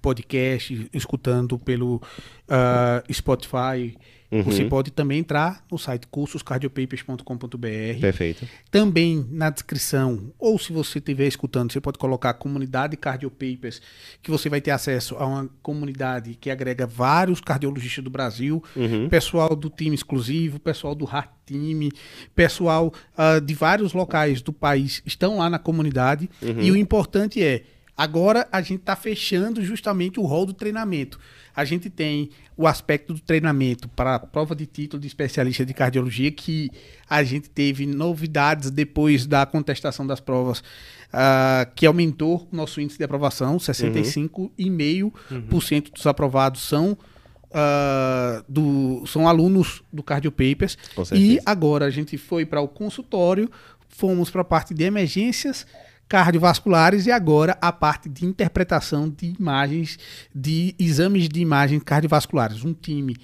podcast, escutando pelo ah, Spotify. Uhum. Você pode também entrar no site cursoscardiopapers.com.br. Perfeito. Também na descrição, ou se você estiver escutando, você pode colocar comunidade Cardiopapers, que você vai ter acesso a uma comunidade que agrega vários cardiologistas do Brasil, Uhum. pessoal do time exclusivo, pessoal do Heart Team, pessoal ah, de vários locais do país estão lá na comunidade. E o importante é, agora a gente está fechando justamente o rol do treinamento. A gente tem o aspecto do treinamento para a prova de título de especialista de cardiologia, que a gente teve novidades depois da contestação das provas, ah, que aumentou o nosso índice de aprovação, 65,5% dos aprovados são ah, do, são alunos do Cardio Papers. E agora a gente foi para o consultório, fomos para a parte de emergências cardiovasculares e agora a parte de interpretação de imagens, de exames de imagens cardiovasculares. Um time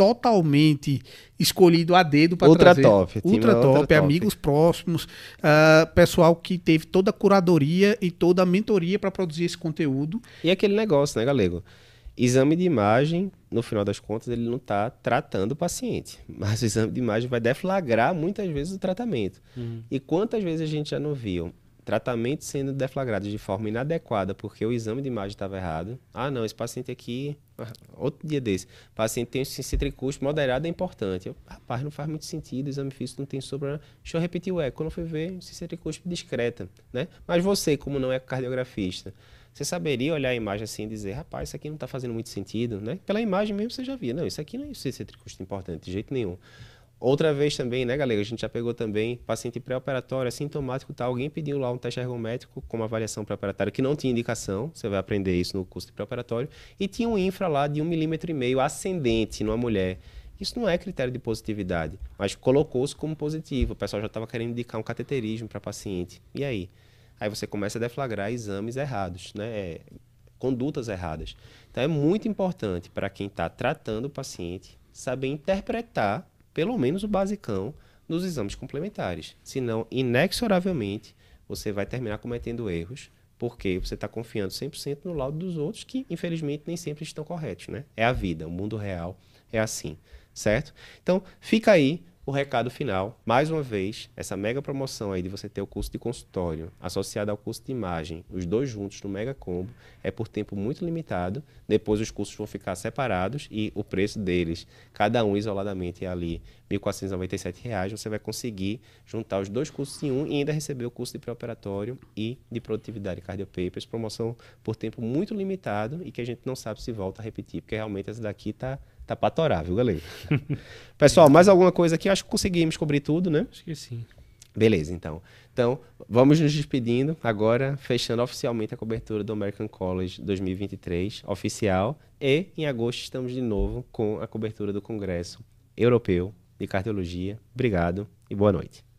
totalmente escolhido a dedo para trazer. top, Ultra ultra top, top. amigos próximos, ah, pessoal que teve toda a curadoria e toda a mentoria para produzir esse conteúdo. E aquele negócio, né, Galego? Exame de imagem, no final das contas, ele não está tratando o paciente. Mas o exame de imagem vai deflagrar muitas vezes o tratamento. E quantas vezes a gente já não viu tratamento sendo deflagrado de forma inadequada porque o exame de imagem estava errado? Ah, não, esse paciente aqui, outro dia desse, paciente tem um citricúspide moderado é importante. Eu, Rapaz, não faz muito sentido, o exame físico não tem sobra. Deixa eu repetir o eco. Quando eu fui ver, citricúspide discreta, né? Mas você, como não é cardiografista, você saberia olhar a imagem assim e dizer, rapaz, isso aqui não está fazendo muito sentido, né? Pela imagem mesmo você já via, não, isso aqui não é citricúspide importante, de jeito nenhum. Outra vez também, né, galera? A gente já pegou também paciente pré-operatório, assintomático, tá? Alguém pediu lá um teste ergométrico com uma avaliação pré-operatória que não tinha indicação, você vai aprender isso no curso de pré-operatório, e tinha um infra lá de um milímetro e meio ascendente numa mulher Isso não é critério de positividade, mas colocou-se como positivo. O pessoal já estava querendo indicar um cateterismo para paciente. E aí? Aí você começa a deflagrar exames errados, né? É, condutas erradas. Então é muito importante para quem está tratando o paciente saber interpretar, pelo menos o basicão, nos exames complementares. Senão, inexoravelmente, você vai terminar cometendo erros porque você está confiando 100% no laudo dos outros, que infelizmente nem sempre estão corretos, né? É a vida, o mundo real é assim, certo? Então, fica aí o recado final, mais uma vez, essa mega promoção aí de você ter o curso de consultório associado ao curso de imagem, os dois juntos no mega combo, é por tempo muito limitado. Depois os cursos vão ficar separados e o preço deles, cada um isoladamente é ali R$ 1.497. Você vai conseguir juntar os dois cursos em um e ainda receber o curso de pré-operatório e de produtividade cardiopapers, promoção por tempo muito limitado e que a gente não sabe se volta a repetir, porque realmente essa daqui está Tá pra torar, viu, galera? Pessoal, mais alguma coisa aqui? Acho que conseguimos cobrir tudo, né? Acho que sim. Beleza, então. Então, vamos nos despedindo agora, fechando oficialmente a cobertura do American College 2023, oficial. E em agosto estamos de novo com a cobertura do Congresso Europeu de Cardiologia. Obrigado e boa noite.